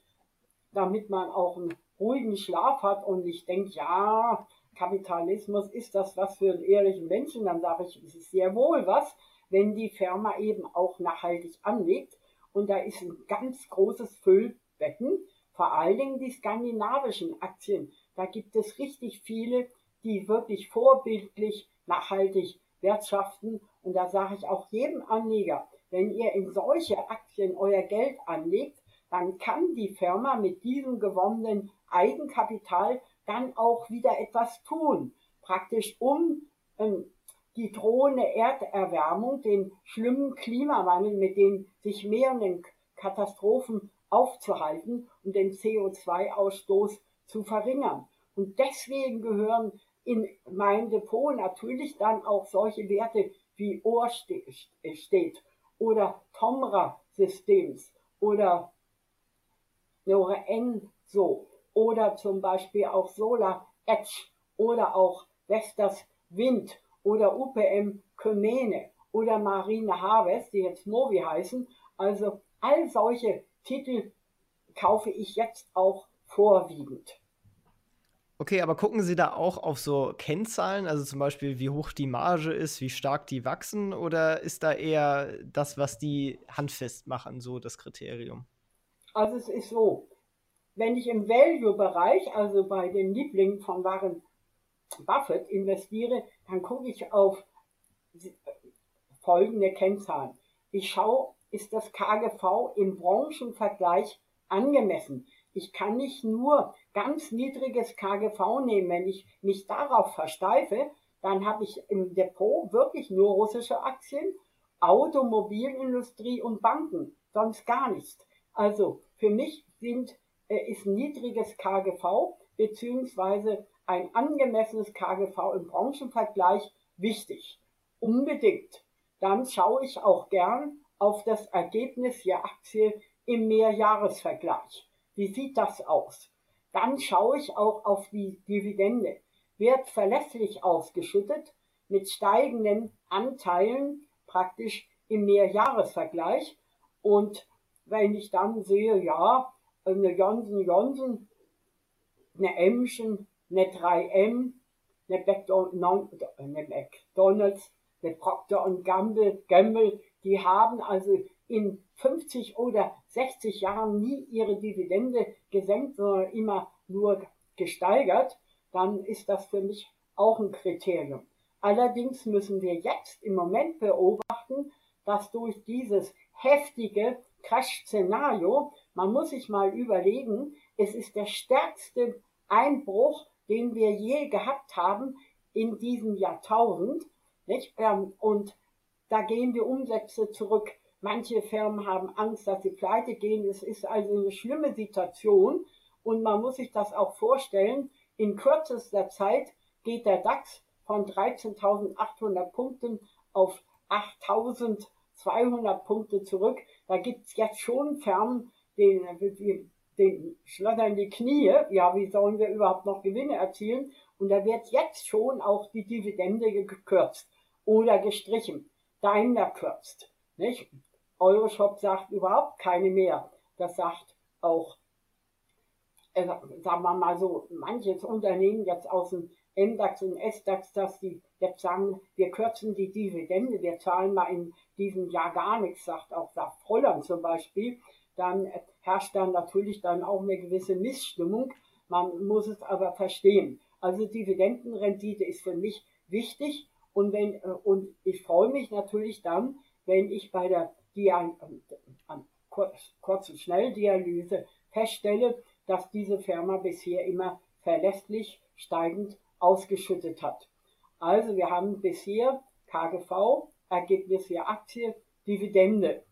damit man auch einen ruhigen Schlaf hat und nicht denkt, ja, Kapitalismus ist das was für einen ehrlichen Menschen, dann sage ich, es ist sehr wohl was, wenn die Firma eben auch nachhaltig anlegt. Und da ist ein ganz großes Füllbecken, vor allen Dingen die skandinavischen Aktien. Da gibt es richtig viele, die wirklich vorbildlich nachhaltig wirtschaften. Und da sage ich auch jedem Anleger, wenn ihr in solche Aktien euer Geld anlegt, dann kann die Firma mit diesem gewonnenen Eigenkapital dann auch wieder etwas tun. Praktisch um ähm, die drohende Erderwärmung, den schlimmen Klimawandel, mit den sich mehrenden Katastrophen aufzuhalten und den CO2-Ausstoß zu verringern. Und deswegen gehören in mein Depot natürlich dann auch solche Werte wie Ohr steht oder Tomra Systems oder Nora Enso oder zum Beispiel auch Solar Edge oder auch Vestas Wind oder UPM Kömene oder Marine Harvest, die jetzt Movi heißen. Also all solche Titel kaufe ich jetzt auch vorwiegend. Okay, aber gucken Sie da auch auf so Kennzahlen, also zum Beispiel, wie hoch die Marge ist, wie stark die wachsen, oder ist da eher das, was die handfest machen, so das Kriterium? Also es ist so, wenn ich im Value-Bereich, also bei den Lieblingen von Warren Buffett investiere, dann gucke ich auf folgende Kennzahlen. Ich schaue, ist das KGV im Branchenvergleich angemessen? Ich kann nicht nur ganz niedriges KGV nehmen. Wenn ich mich darauf versteife, dann habe ich im Depot wirklich nur russische Aktien, Automobilindustrie und Banken, sonst gar nichts. Also für mich sind, äh, ist niedriges KGV beziehungsweise ein angemessenes KGV im Branchenvergleich wichtig. Unbedingt. Dann schaue ich auch gern auf das Ergebnis der Aktie im Mehrjahresvergleich. Wie sieht das aus? Dann schaue ich auch auf die Dividende. Wird verlässlich ausgeschüttet mit steigenden Anteilen praktisch im Mehrjahresvergleich. Und wenn ich dann sehe, ja, eine Johnson Johnson, eine Emschen, eine 3M, eine McDonalds, eine Procter Gamble, Gamble, die haben also in 50 oder 60 Jahren nie ihre Dividende gesenkt, sondern immer nur gesteigert, dann ist das für mich auch ein Kriterium. Allerdings müssen wir jetzt im Moment beobachten, dass durch dieses heftige Crash-Szenario, man muss sich mal überlegen, es ist der stärkste Einbruch, den wir je gehabt haben in diesem Jahrtausend. Nicht? Ähm, und da gehen die Umsätze zurück Manche Firmen haben Angst, dass sie pleite gehen. Es ist also eine schlimme Situation und man muss sich das auch vorstellen. In kürzester Zeit geht der DAX von 13.800 Punkten auf 8.200 Punkte zurück. Da gibt's jetzt schon Firmen, denen, denen schlottern die Knie. Ja, wie sollen wir überhaupt noch Gewinne erzielen? Und da wird jetzt schon auch die Dividende gekürzt oder gestrichen. Daimler kürzt. Nicht? Euroshop sagt überhaupt keine mehr. Das sagt auch, äh, sagen wir mal so, manches Unternehmen jetzt aus dem MDAX und SDAX, dass die jetzt sagen, wir kürzen die Dividende, wir zahlen mal in diesem Jahr gar nichts, sagt auch sagt Holland zum Beispiel, dann herrscht dann natürlich dann auch eine gewisse Missstimmung. Man muss es aber verstehen. Also Dividendenrendite ist für mich wichtig und wenn, äh, und ich freue mich natürlich dann, wenn ich bei der die an, kurz, und schnell Dialyse feststelle, dass diese Firma bisher immer verlässlich steigend ausgeschüttet hat. Also wir haben bisher KGV, Ergebnis der Aktie, Dividende,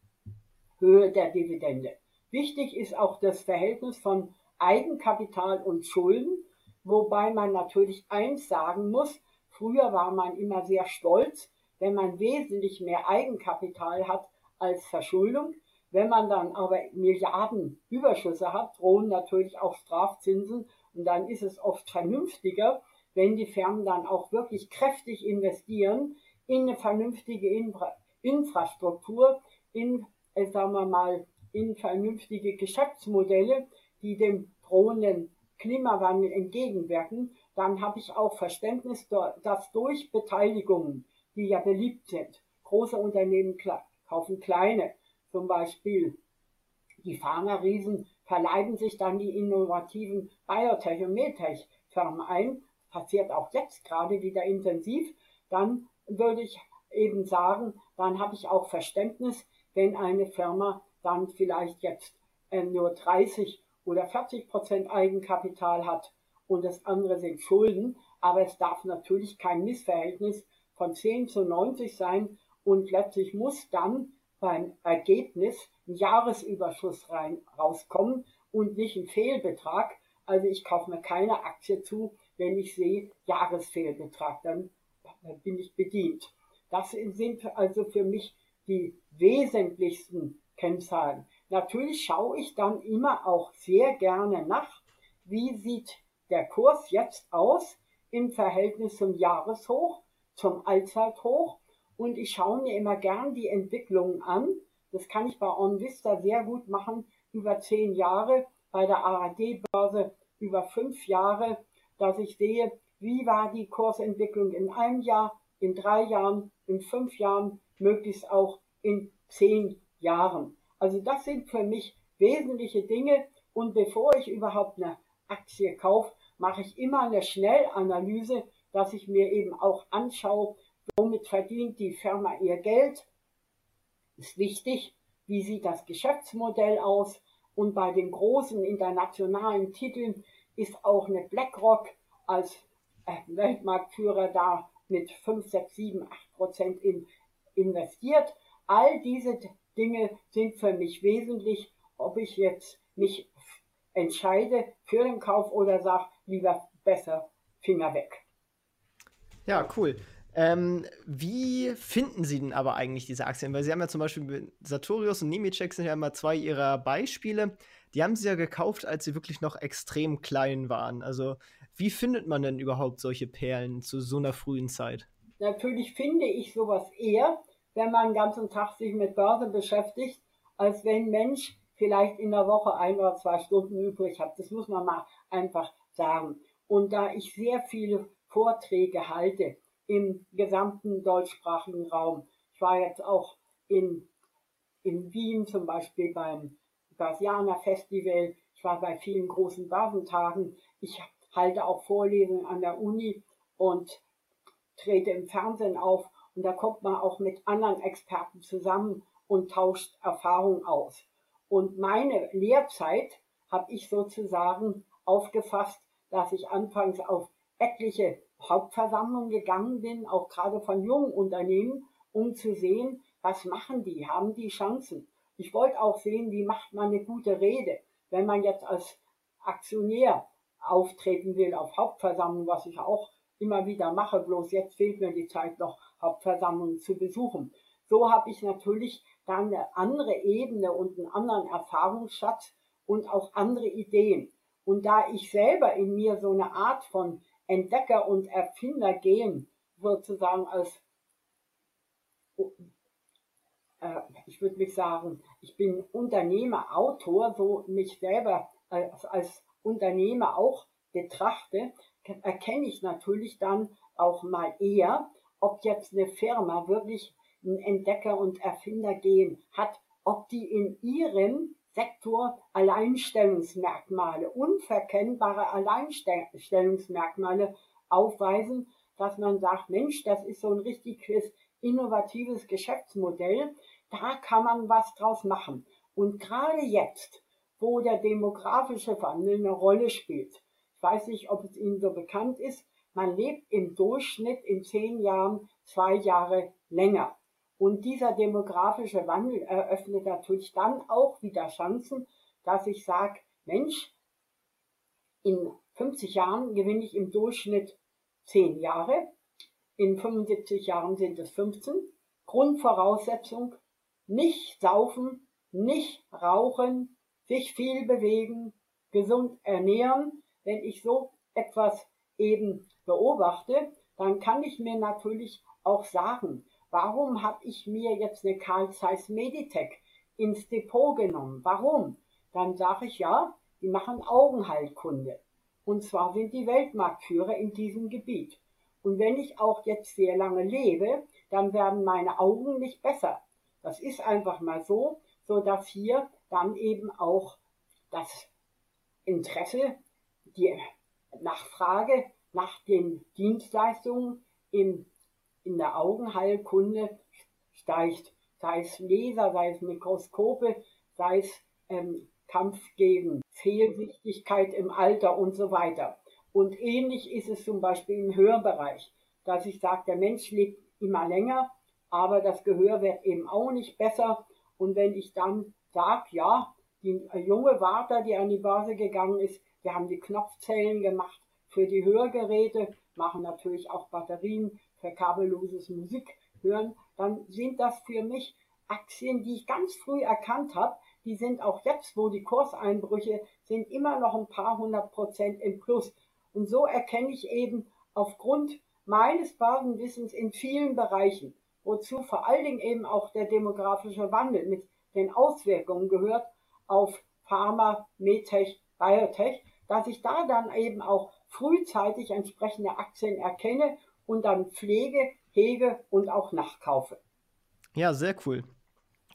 Höhe der Dividende. Wichtig ist auch das Verhältnis von Eigenkapital und Schulden, wobei man natürlich eins sagen muss, früher war man immer sehr stolz, wenn man wesentlich mehr Eigenkapital hat als Verschuldung. Wenn man dann aber Milliarden Überschüsse hat, drohen natürlich auch Strafzinsen und dann ist es oft vernünftiger, wenn die Firmen dann auch wirklich kräftig investieren in eine vernünftige Infra Infrastruktur, in, äh, sagen wir mal, in vernünftige Geschäftsmodelle, die dem drohenden Klimawandel entgegenwirken, dann habe ich auch Verständnis, dass durch Beteiligungen, die ja beliebt sind, große Unternehmen kaufen kleine, zum Beispiel. Die Pharma-Riesen verleihen sich dann die innovativen Biotech- und Medtech-Firmen ein, passiert auch jetzt gerade wieder intensiv, dann würde ich eben sagen, dann habe ich auch Verständnis, wenn eine Firma dann vielleicht jetzt äh, nur 30 oder 40 Prozent Eigenkapital hat und das andere sind Schulden, aber es darf natürlich kein Missverhältnis von 10 zu 90 sein und letztlich muss dann beim Ergebnis ein Jahresüberschuss rein, rauskommen und nicht ein Fehlbetrag. Also ich kaufe mir keine Aktie zu, wenn ich sehe Jahresfehlbetrag, dann bin ich bedient. Das sind also für mich die wesentlichsten Kennzahlen. Natürlich schaue ich dann immer auch sehr gerne nach, wie sieht der Kurs jetzt aus im Verhältnis zum Jahreshoch, zum Allzeithoch und ich schaue mir immer gern die Entwicklungen an. Das kann ich bei OnVista sehr gut machen über zehn Jahre, bei der ARD-Börse über fünf Jahre, dass ich sehe, wie war die Kursentwicklung in einem Jahr, in drei Jahren, in fünf Jahren, möglichst auch in zehn Jahren. Also das sind für mich wesentliche Dinge und bevor ich überhaupt eine Aktie kaufe, mache ich immer eine Schnellanalyse, dass ich mir eben auch anschaue, womit verdient die Firma ihr Geld. Ist wichtig, wie sieht das Geschäftsmodell aus und bei den großen internationalen Titeln ist auch eine BlackRock als äh, Weltmarktführer da mit 5, 6, 7, 8 Prozent in, investiert. All diese Dinge sind für mich wesentlich, ob ich jetzt mich entscheide für den Kauf oder sage, lieber besser Finger weg. Ja, cool. Ähm, wie finden Sie denn aber eigentlich diese Aktien? Weil Sie haben ja zum Beispiel Sartorius und Nemetschek sind ja immer zwei Ihrer Beispiele. Die haben Sie ja gekauft, als sie wirklich noch extrem klein waren. Also wie findet man denn überhaupt solche Perlen zu so einer frühen Zeit? Natürlich finde ich sowas eher, wenn man den ganzen Tag sich mit Börse beschäftigt, als wenn Mensch vielleicht in der Woche ein oder zwei Stunden übrig hat. Das muss man mal einfach sagen. Und da ich sehr viele Vorträge halte im gesamten deutschsprachigen Raum, ich war jetzt auch in, in Wien zum Beispiel beim Börsianer Festival, ich war bei vielen großen Börsentagen, ich halte auch Vorlesungen an der Uni und trete im Fernsehen auf. Und da kommt man auch mit anderen Experten zusammen und tauscht Erfahrung aus. Und meine Lehrzeit habe ich sozusagen aufgefasst, dass ich anfangs auf etliche Hauptversammlungen gegangen bin, auch gerade von jungen Unternehmen, um zu sehen, was machen die, haben die Chancen. Ich wollte auch sehen, wie macht man eine gute Rede, wenn man jetzt als Aktionär auftreten will auf Hauptversammlungen, was ich auch immer wieder mache, bloß jetzt fehlt mir die Zeit noch, Hauptversammlungen zu besuchen. So habe ich natürlich dann eine andere Ebene und einen anderen Erfahrungsschatz und auch andere Ideen. Und da ich selber in mir so eine Art von Entdecker und Erfinder gehen, sozusagen als, äh, ich würde mich sagen, ich bin Unternehmer, Autor, so mich selber als, als Unternehmer auch betrachte, erkenne ich natürlich dann auch mal eher, ob jetzt eine Firma wirklich ein Entdecker und Erfinder gehen hat, ob die in ihrem Sektor Alleinstellungsmerkmale, unverkennbare Alleinstellungsmerkmale aufweisen, dass man sagt, Mensch, das ist so ein richtiges innovatives Geschäftsmodell, da kann man was draus machen. Und gerade jetzt, wo der demografische Wandel eine Rolle spielt, ich weiß nicht, ob es Ihnen so bekannt ist, man lebt im Durchschnitt in zehn Jahren zwei Jahre länger. Und dieser demografische Wandel eröffnet natürlich dann auch wieder Chancen, dass ich sage, Mensch, in 50 Jahren gewinne ich im Durchschnitt 10 Jahre, in 75 Jahren sind es 15. Grundvoraussetzung, nicht saufen, nicht rauchen, sich viel bewegen, gesund ernähren. Wenn ich so etwas eben beobachte, dann kann ich mir natürlich auch sagen, warum habe ich mir jetzt eine Carl Zeiss Meditech ins Depot genommen? Warum? Dann sage ich ja, die machen Augenheilkunde. Und zwar sind die Weltmarktführer in diesem Gebiet. Und wenn ich auch jetzt sehr lange lebe, dann werden meine Augen nicht besser. Das ist einfach mal so, so dass hier dann eben auch das Interesse, die Nachfrage nach den Dienstleistungen in, in der Augenheilkunde steigt. Sei es Laser, sei es Mikroskope, sei es ähm, Kampf gegen Fehlsichtigkeit im Alter und so weiter. Und ähnlich ist es zum Beispiel im Hörbereich, dass ich sage, der Mensch lebt immer länger, aber das Gehör wird eben auch nicht besser. Und wenn ich dann sage, ja, die junge Warter, die an die Börse gegangen ist, wir haben die Knopfzellen gemacht für die Hörgeräte, machen natürlich auch Batterien für kabelloses Musik hören, dann sind das für mich Aktien, die ich ganz früh erkannt habe, die sind auch jetzt, wo die Kurseinbrüche sind, immer noch ein paar hundert Prozent im Plus. Und so erkenne ich eben aufgrund meines Basenwissens in vielen Bereichen, wozu vor allen Dingen eben auch der demografische Wandel mit den Auswirkungen gehört auf Pharma, Medtech, Biotech, dass ich da dann eben auch frühzeitig entsprechende Aktien erkenne und dann pflege, hege und auch nachkaufe. Ja, sehr cool.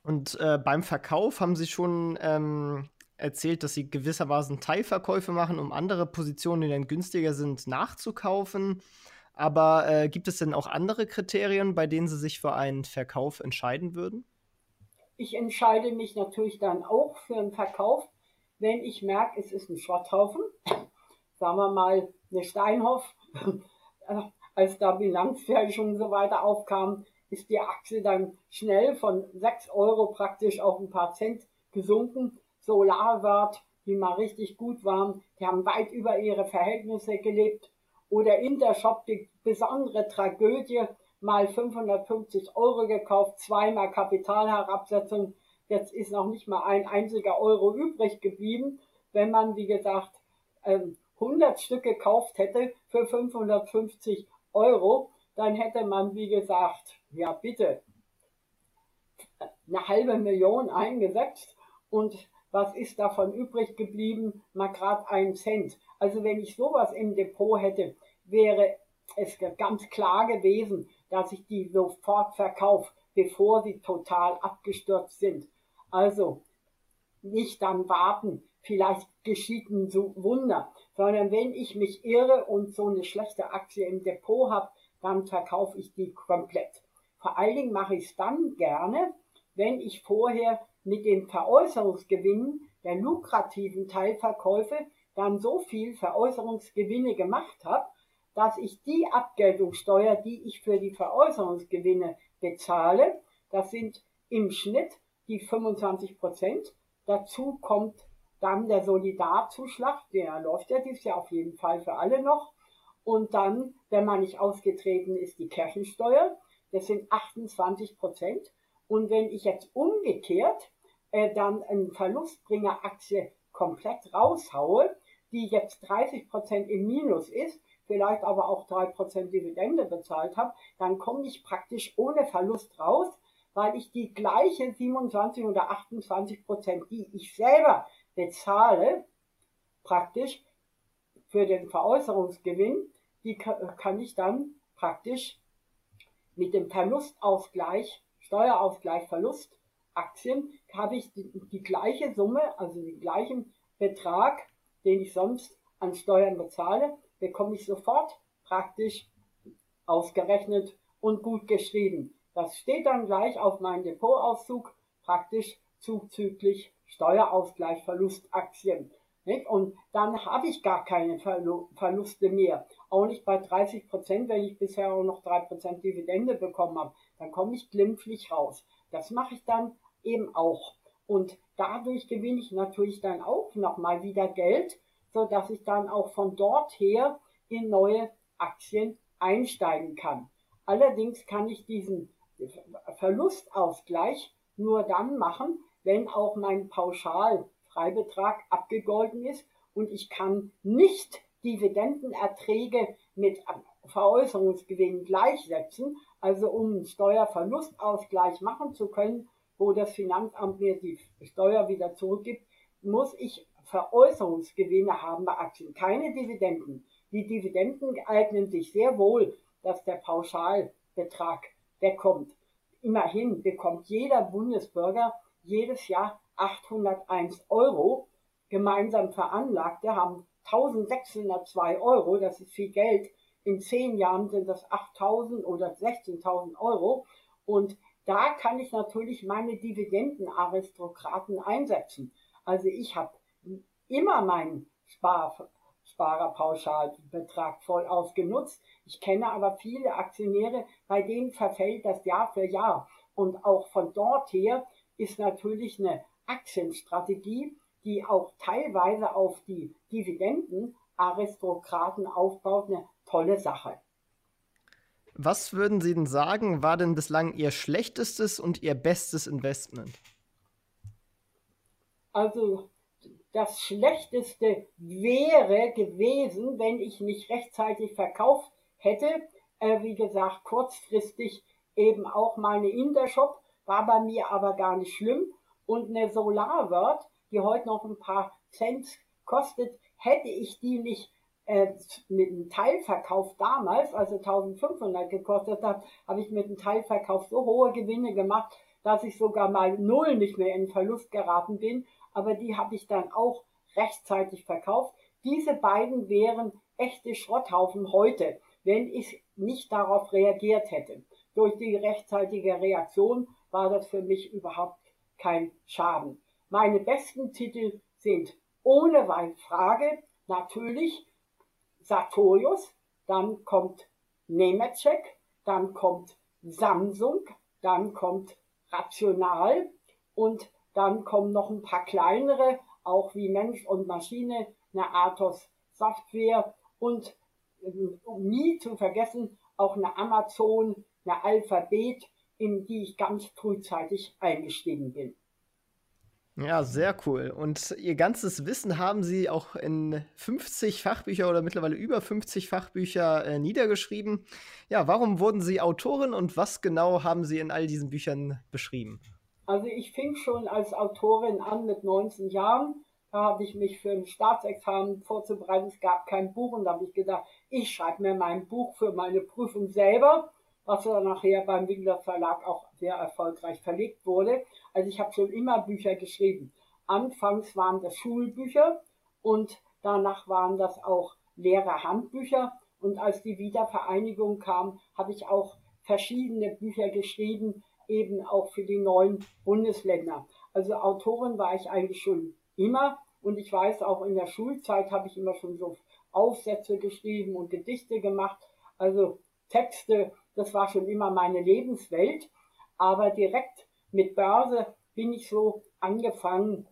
Und äh, beim Verkauf haben Sie schon ähm, erzählt, dass Sie gewissermaßen Teilverkäufe machen, um andere Positionen, die dann günstiger sind, nachzukaufen. Aber äh, gibt es denn auch andere Kriterien, bei denen Sie sich für einen Verkauf entscheiden würden? Ich entscheide mich natürlich dann auch für einen Verkauf, wenn ich merke, es ist ein Schrotthaufen. Sagen wir mal eine Steinhoff, als da Bilanzfälschung und so weiter aufkam, ist die Aktie dann schnell von 6 Euro praktisch auf ein paar Cent gesunken. Solarwert, die mal richtig gut waren, die haben weit über ihre Verhältnisse gelebt. Oder Intershop, die besondere Tragödie, mal 550 Euro gekauft, zweimal Kapitalherabsetzung. Jetzt ist noch nicht mal ein einziger Euro übrig geblieben. Wenn man, wie gesagt, 100 ähm, Stück gekauft hätte für 550 Euro, dann hätte man, wie gesagt, ja bitte, eine halbe Million eingesetzt und was ist davon übrig geblieben? Mal gerade ein Cent. Also wenn ich sowas im Depot hätte, wäre es ganz klar gewesen, dass ich die sofort verkaufe, bevor sie total abgestürzt sind. Also nicht dann warten, vielleicht geschieht ein Wunder, sondern wenn ich mich irre und so eine schlechte Aktie im Depot habe, dann verkaufe ich die komplett. Vor allen Dingen mache ich es dann gerne, wenn ich vorher mit den Veräußerungsgewinnen der lukrativen Teilverkäufe dann so viel Veräußerungsgewinne gemacht habe, dass ich die Abgeltungssteuer, die ich für die Veräußerungsgewinne bezahle, das sind im Schnitt die 25 Prozent. Dazu kommt dann der Solidarzuschlag, der läuft ja dieses Jahr auf jeden Fall für alle noch. Und dann, wenn man nicht ausgetreten ist, die Kirchensteuer, das sind 28 Prozent. Und wenn ich jetzt umgekehrt äh, dann eine Verlustbringeraktie komplett raushaue, die jetzt 30 Prozent im Minus ist, vielleicht aber auch 3% Dividende bezahlt habe, dann komme ich praktisch ohne Verlust raus, weil ich die gleiche 27 oder 28 Prozent, die ich selber bezahle, praktisch für den Veräußerungsgewinn, die kann ich dann praktisch mit dem Verlustausgleich, Steuerausgleich Verlust Aktien, habe ich die, die gleiche Summe, also den gleichen Betrag, den ich sonst an Steuern bezahle, bekomme ich sofort praktisch ausgerechnet und gut geschrieben. Das steht dann gleich auf meinem Depotauszug, praktisch zuzüglich Steuerausgleich Verlustaktien. Nicht? Und dann habe ich gar keine Verluste mehr. Auch nicht bei 30 Prozent, wenn ich bisher auch noch 3 Prozent Dividende bekommen habe. Dann komme ich glimpflich raus. Das mache ich dann eben auch. Und dadurch gewinne ich natürlich dann auch nochmal wieder Geld, so dass ich dann auch von dort her in neue Aktien einsteigen kann. Allerdings kann ich diesen Verlustausgleich nur dann machen, wenn auch mein Pauschalfreibetrag abgegolten ist und ich kann nicht Dividendenerträge mit Veräußerungsgewinn gleichsetzen, also um einen Steuerverlustausgleich machen zu können, wo das Finanzamt mir die Steuer wieder zurückgibt, muss ich Veräußerungsgewinne haben bei Aktien, keine Dividenden. Die Dividenden eignen sich sehr wohl, dass der Pauschalbetrag wegkommt. Immerhin bekommt jeder Bundesbürger jedes Jahr 801 Euro. Gemeinsam Veranlagte haben 1602 Euro, das ist viel Geld. In zehn Jahren sind das 8000 oder 16.000 Euro. Und da kann ich natürlich meine Dividendenaristokraten einsetzen. Also ich habe immer meinen Spar, Sparerpauschalbetrag voll ausgenutzt. Ich kenne aber viele Aktionäre, bei denen verfällt das Jahr für Jahr. Und auch von dort her ist natürlich eine Aktienstrategie, die auch teilweise auf die Dividendenaristokraten aufbaut, eine tolle Sache. Was würden Sie denn sagen, war denn bislang Ihr schlechtestes und Ihr bestes Investment? Also das Schlechteste wäre gewesen, wenn ich nicht rechtzeitig verkauft hätte. Äh, wie gesagt, kurzfristig eben auch meine Intershop, war bei mir aber gar nicht schlimm. Und eine SolarWord, die heute noch ein paar Cent kostet, hätte ich die nicht äh, mit einem Teilverkauf damals, also 1500 gekostet hat, habe ich mit einem Teilverkauf so hohe Gewinne gemacht, dass ich sogar mal null nicht mehr in Verlust geraten bin. Aber die habe ich dann auch rechtzeitig verkauft. Diese beiden wären echte Schrotthaufen heute, wenn ich nicht darauf reagiert hätte. Durch die rechtzeitige Reaktion war das für mich überhaupt kein Schaden. Meine besten Titel sind ohne Frage natürlich Sartorius, dann kommt Nemetschek, dann kommt Samsung, dann kommt Rational und dann kommen noch ein paar kleinere, auch wie Mensch und Maschine, eine Athos Software und um nie zu vergessen auch eine Amazon, eine Alphabet, in die ich ganz frühzeitig eingestiegen bin. Ja, sehr cool. Und Ihr ganzes Wissen haben Sie auch in 50 Fachbücher oder mittlerweile über 50 Fachbücher äh, niedergeschrieben. Ja, warum wurden Sie Autorin und was genau haben Sie in all diesen Büchern beschrieben? Also ich fing schon als Autorin an mit 19 Jahren. Da habe ich mich für ein Staatsexamen vorzubereiten. Es gab kein Buch und da habe ich gedacht, ich schreibe mir mein Buch für meine Prüfung selber was dann nachher beim Winkler Verlag auch sehr erfolgreich verlegt wurde. Also ich habe schon immer Bücher geschrieben. Anfangs waren das Schulbücher und danach waren das auch Lehrerhandbücher. Und als die Wiedervereinigung kam, habe ich auch verschiedene Bücher geschrieben, eben auch für die neuen Bundesländer. Also Autorin war ich eigentlich schon immer. Und ich weiß, auch in der Schulzeit habe ich immer schon so Aufsätze geschrieben und Gedichte gemacht. Also Texte das war schon immer meine Lebenswelt. Aber direkt mit Börse bin ich so angefangen,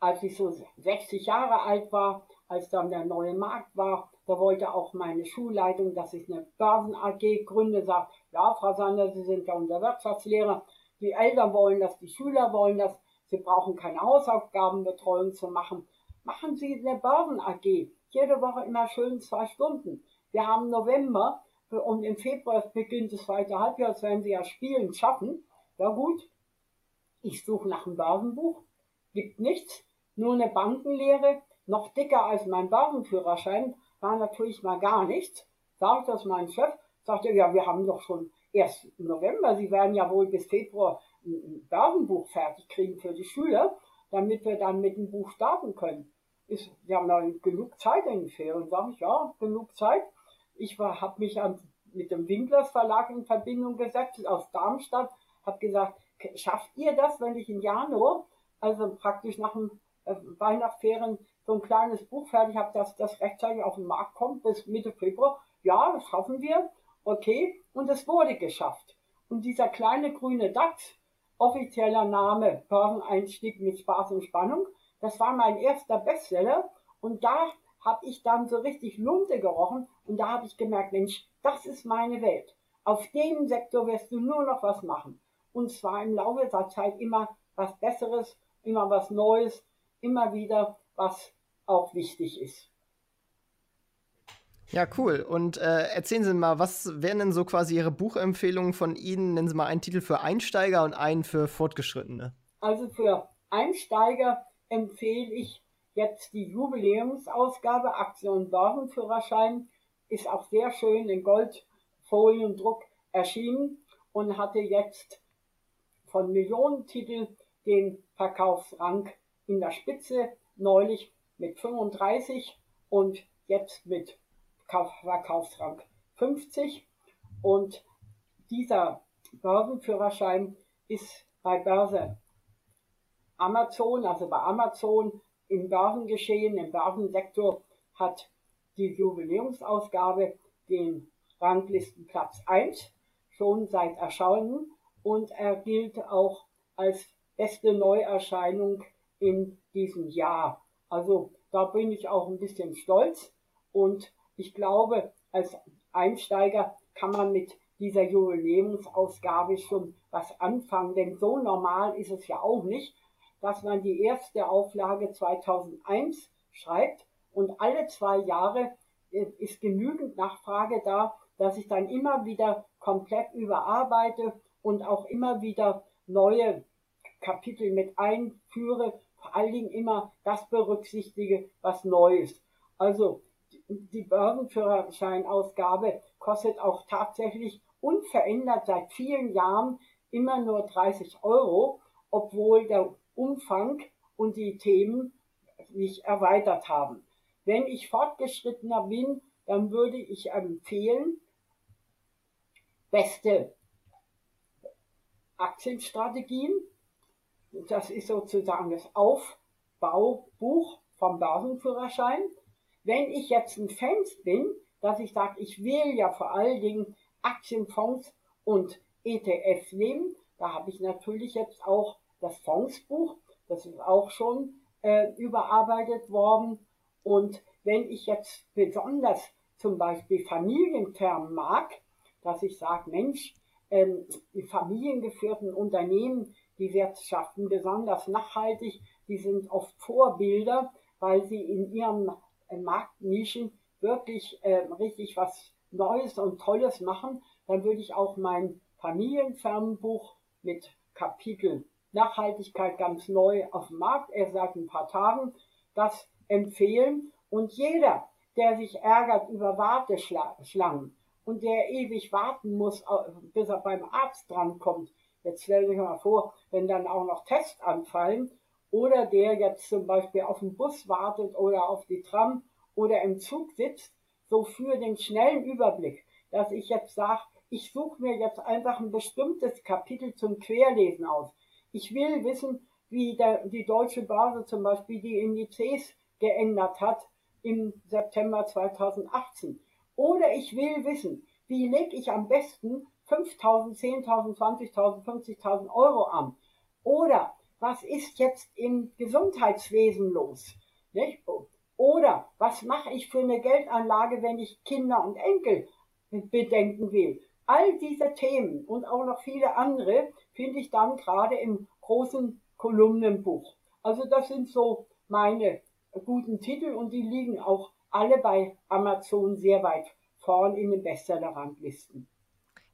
als ich so 60 Jahre alt war, als dann der neue Markt war, da wollte auch meine Schulleitung, dass ich eine Börsen AG gründe, sagt, ja, Frau Sander, Sie sind ja unser Wirtschaftslehrer, die Eltern wollen das, die Schüler wollen das, Sie brauchen keine Hausaufgabenbetreuung zu machen. Machen Sie eine Börsen AG, jede Woche immer schön zwei Stunden. Wir haben November und im Februar beginnt das zweite Halbjahr, das werden sie ja spielen, schaffen. Ja gut, ich suche nach einem Börsenbuch, gibt nichts, nur eine Bankenlehre, noch dicker als mein Börsenführerschein, war natürlich mal gar nichts. Sag ich das meinem Chef, sagte, ja, wir haben doch schon erst November, Sie werden ja wohl bis Februar ein Börsenbuch fertig kriegen für die Schüler, damit wir dann mit dem Buch starten können. Ist, wir haben noch genug Zeit in den Ferien, sage ich, ja, genug Zeit. Ich habe mich an, mit dem Winklers Verlag in Verbindung gesetzt aus Darmstadt, habe gesagt, schafft ihr das, wenn ich im Januar, also praktisch nach dem äh, Weihnachtsferien, so ein kleines Buch fertig habe, dass das rechtzeitig auf den Markt kommt bis Mitte Februar? Ja, das schaffen wir. Okay, und es wurde geschafft. Und dieser kleine grüne Dachs, offizieller Name Börseneinstieg mit Spaß und Spannung. Das war mein erster Bestseller und da habe ich dann so richtig Lunte gerochen und da habe ich gemerkt, Mensch, das ist meine Welt. Auf dem Sektor wirst du nur noch was machen. Und zwar im Laufe der Zeit immer was Besseres, immer was Neues, immer wieder was auch wichtig ist. Ja, cool. Und äh, erzählen Sie mal, was wären denn so quasi Ihre Buchempfehlungen von Ihnen? Nennen Sie mal einen Titel für Einsteiger und einen für Fortgeschrittene. Also für Einsteiger empfehle ich jetzt die Jubiläumsausgabe und Börsenführerschein. Ist auch sehr schön in Goldfoliendruck erschienen und hatte jetzt von Millionentitel den Verkaufsrang in der Spitze, neulich mit 35 und jetzt mit Verkaufsrang 50 und dieser Börsenführerschein ist bei Börse Amazon, also bei Amazon im Börsengeschehen, im Börsensektor hat die Jubiläumsausgabe den Ranglistenplatz 1 schon seit Erscheinen und er gilt auch als beste Neuerscheinung in diesem Jahr. Also da bin ich auch ein bisschen stolz und ich glaube, als Einsteiger kann man mit dieser Jubiläumsausgabe schon was anfangen, denn so normal ist es ja auch nicht, dass man die erste Auflage 2001 schreibt und alle zwei Jahre äh, ist genügend Nachfrage da, dass ich dann immer wieder komplett überarbeite und auch immer wieder neue Kapitel mit einführe, vor allen Dingen immer das berücksichtige, was neu ist. Also die Börsenführerscheinausgabe kostet auch tatsächlich unverändert seit vielen Jahren immer nur 30 Euro, obwohl der Umfang und die Themen sich erweitert haben. Wenn ich fortgeschrittener bin, dann würde ich empfehlen, beste Aktienstrategien. Das ist sozusagen das Aufbaubuch vom Börsenführerschein. Wenn ich ein Fans bin, dass ich sage, ich will ja vor allen Dingen Aktienfonds und ETFs nehmen, da habe ich natürlich jetzt auch das Fondsbuch, das ist auch schon äh, überarbeitet worden. Und wenn ich jetzt besonders zum Beispiel Familienterm mag, dass ich sage, Mensch, ähm, die familiengeführten Unternehmen, die wirtschaften besonders nachhaltig, die sind oft Vorbilder, weil sie in ihren äh, Marktnischen wirklich äh, richtig was Neues und Tolles machen, dann würde ich auch mein Familienfernbuch mit Kapitel Nachhaltigkeit ganz neu auf dem Markt, erst seit ein paar Tagen, das empfehlen. Und jeder, der sich ärgert über Warteschlangen und der ewig warten muss, bis er beim Arzt drankommt, jetzt stell dir mal vor, wenn dann auch noch Tests anfallen, oder der jetzt zum Beispiel auf den Bus wartet oder auf die Tram oder im Zug sitzt, so für den schnellen Überblick, dass ich jetzt sage, ich suche mir jetzt einfach ein bestimmtes Kapitel zum Querlesen aus. Ich will wissen, wie der, die deutsche Börse zum Beispiel die Indizes geändert hat im September 2018. Oder ich will wissen, wie lege ich am besten 5.000, 10.000, 20.000, 50.000 Euro an? Oder was ist jetzt im Gesundheitswesen los? Nicht? Oder was mache ich für eine Geldanlage, wenn ich Kinder und Enkel bedenken will? All diese Themen und auch noch viele andere finde ich dann gerade im großen Kolumnenbuch. Also das sind so meine guten Titel und die liegen auch alle bei Amazon sehr weit vorn in den Bestseller-Ranglisten.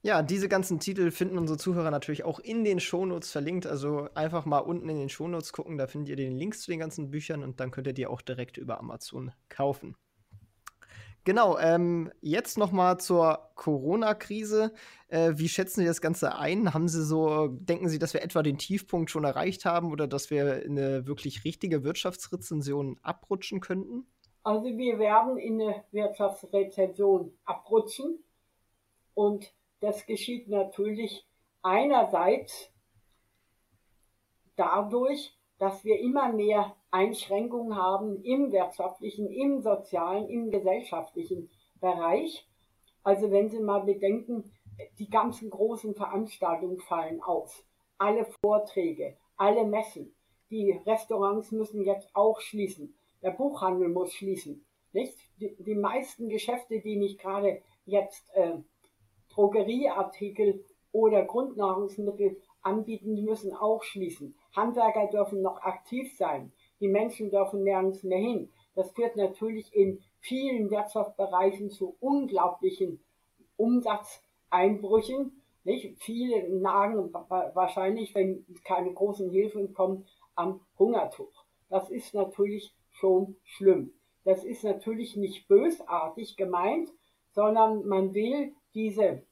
Ja, diese ganzen Titel finden unsere Zuhörer natürlich auch in den Shownotes verlinkt. Also einfach mal unten in den Shownotes gucken, da findet ihr den Links zu den ganzen Büchern und dann könnt ihr die auch direkt über Amazon kaufen. Genau, ähm, jetzt noch mal zur Corona-Krise. Äh, wie schätzen Sie das Ganze ein? Haben Sie so, denken Sie, dass wir etwa den Tiefpunkt schon erreicht haben oder dass wir in eine wirklich richtige Wirtschaftsrezension abrutschen könnten? Also wir werden in eine Wirtschaftsrezension abrutschen und das geschieht natürlich einerseits dadurch, dass wir immer mehr Einschränkungen haben im wirtschaftlichen, im sozialen, im gesellschaftlichen Bereich. Also wenn Sie mal bedenken, die ganzen großen Veranstaltungen fallen aus. alle Vorträge, alle Messen. Die Restaurants müssen jetzt auch schließen. Der Buchhandel muss schließen. Nicht? Die, die meisten Geschäfte, die nicht gerade jetzt äh, Drogerieartikel oder Grundnahrungsmittel anbieten, die müssen auch schließen. Handwerker dürfen noch aktiv sein. Die Menschen dürfen nirgends mehr hin. Das führt natürlich in vielen Wirtschaftsbereichen zu unglaublichen Umsatzeinbrüchen. Nicht? Viele nagen wahrscheinlich, wenn keine großen Hilfen kommen, am Hungertuch. Das ist natürlich schon schlimm. Das ist natürlich nicht bösartig gemeint, sondern man will diese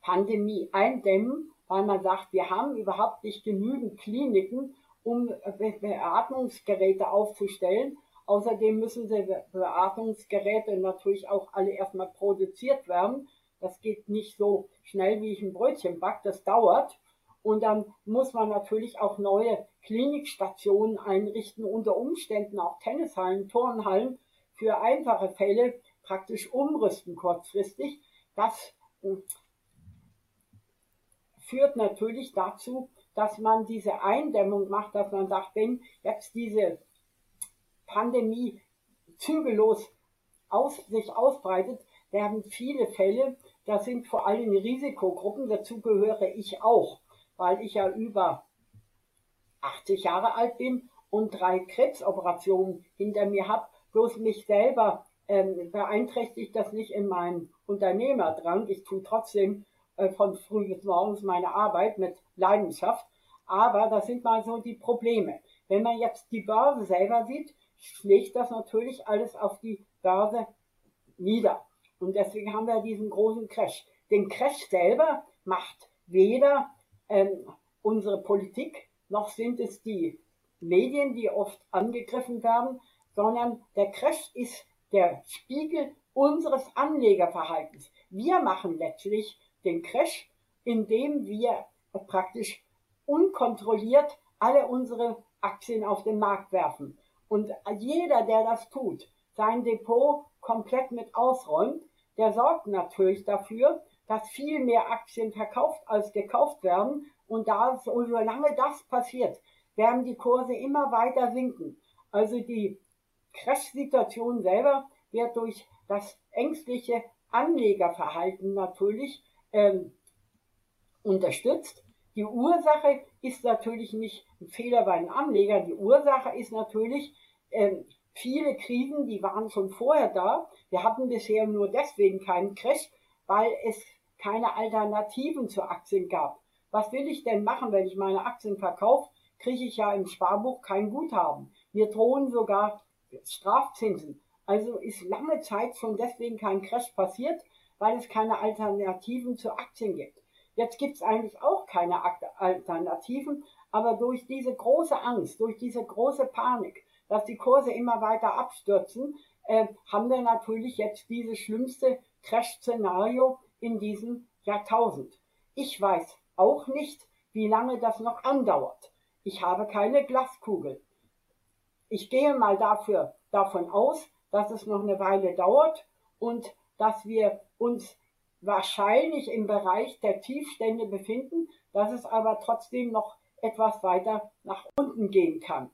Pandemie eindämmen, weil man sagt, wir haben überhaupt nicht genügend Kliniken, um Beatmungsgeräte aufzustellen. Außerdem müssen diese Beatmungsgeräte natürlich auch alle erstmal produziert werden. Das geht nicht so schnell, wie ich ein Brötchen back, das dauert. Und dann muss man natürlich auch neue Klinikstationen einrichten, unter Umständen auch Tennishallen, Turnhallen für einfache Fälle praktisch umrüsten kurzfristig. Das hm, führt natürlich dazu, dass man diese Eindämmung macht, dass man sagt, wenn jetzt diese Pandemie zügellos aus, sich ausbreitet, werden viele Fälle, das sind vor allem Risikogruppen, dazu gehöre ich auch, weil ich ja über 80 Jahre alt bin und drei Krebsoperationen hinter mir habe, bloß mich selber ähm, beeinträchtigt das nicht in meinem Unternehmerdrang. Ich tue trotzdem äh, von früh bis morgens meine Arbeit mit Leidenschaft. Aber das sind mal so die Probleme. Wenn man jetzt die Börse selber sieht, schlägt das natürlich alles auf die Börse nieder. Und deswegen haben wir diesen großen Crash. Den Crash selber macht weder ähm, unsere Politik, noch sind es die Medien, die oft angegriffen werden, sondern der Crash ist der Spiegel unseres Anlegerverhaltens. Wir machen letztlich den Crash, indem wir praktisch unkontrolliert alle unsere Aktien auf den Markt werfen. Und jeder, der das tut, sein Depot komplett mit ausräumt, der sorgt natürlich dafür, dass viel mehr Aktien verkauft als gekauft werden. Und da, solange das passiert, werden die Kurse immer weiter sinken. Also die Crash-Situation selber wird durch das ängstliche Anlegerverhalten natürlich ähm, unterstützt. Die Ursache ist natürlich nicht ein Fehler bei den Anlegern. Die Ursache ist natürlich ähm, viele Krisen, die waren schon vorher da. Wir hatten bisher nur deswegen keinen Crash, weil es keine Alternativen zu Aktien gab. Was will ich denn machen, wenn ich meine Aktien verkaufe? Kriege ich ja im Sparbuch kein Guthaben. Mir drohen sogar Strafzinsen. Also ist lange Zeit schon deswegen kein Crash passiert, weil es keine Alternativen zu Aktien gibt. Jetzt gibt es eigentlich auch keine Alternativen, aber durch diese große Angst, durch diese große Panik, dass die Kurse immer weiter abstürzen, äh, haben wir natürlich jetzt dieses schlimmste Crash-Szenario in diesem Jahrtausend. Ich weiß auch nicht, wie lange das noch andauert. Ich habe keine Glaskugel. Ich gehe mal dafür, davon aus, dass es noch eine Weile dauert und dass wir uns wahrscheinlich im Bereich der Tiefstände befinden, dass es aber trotzdem noch etwas weiter nach unten gehen kann.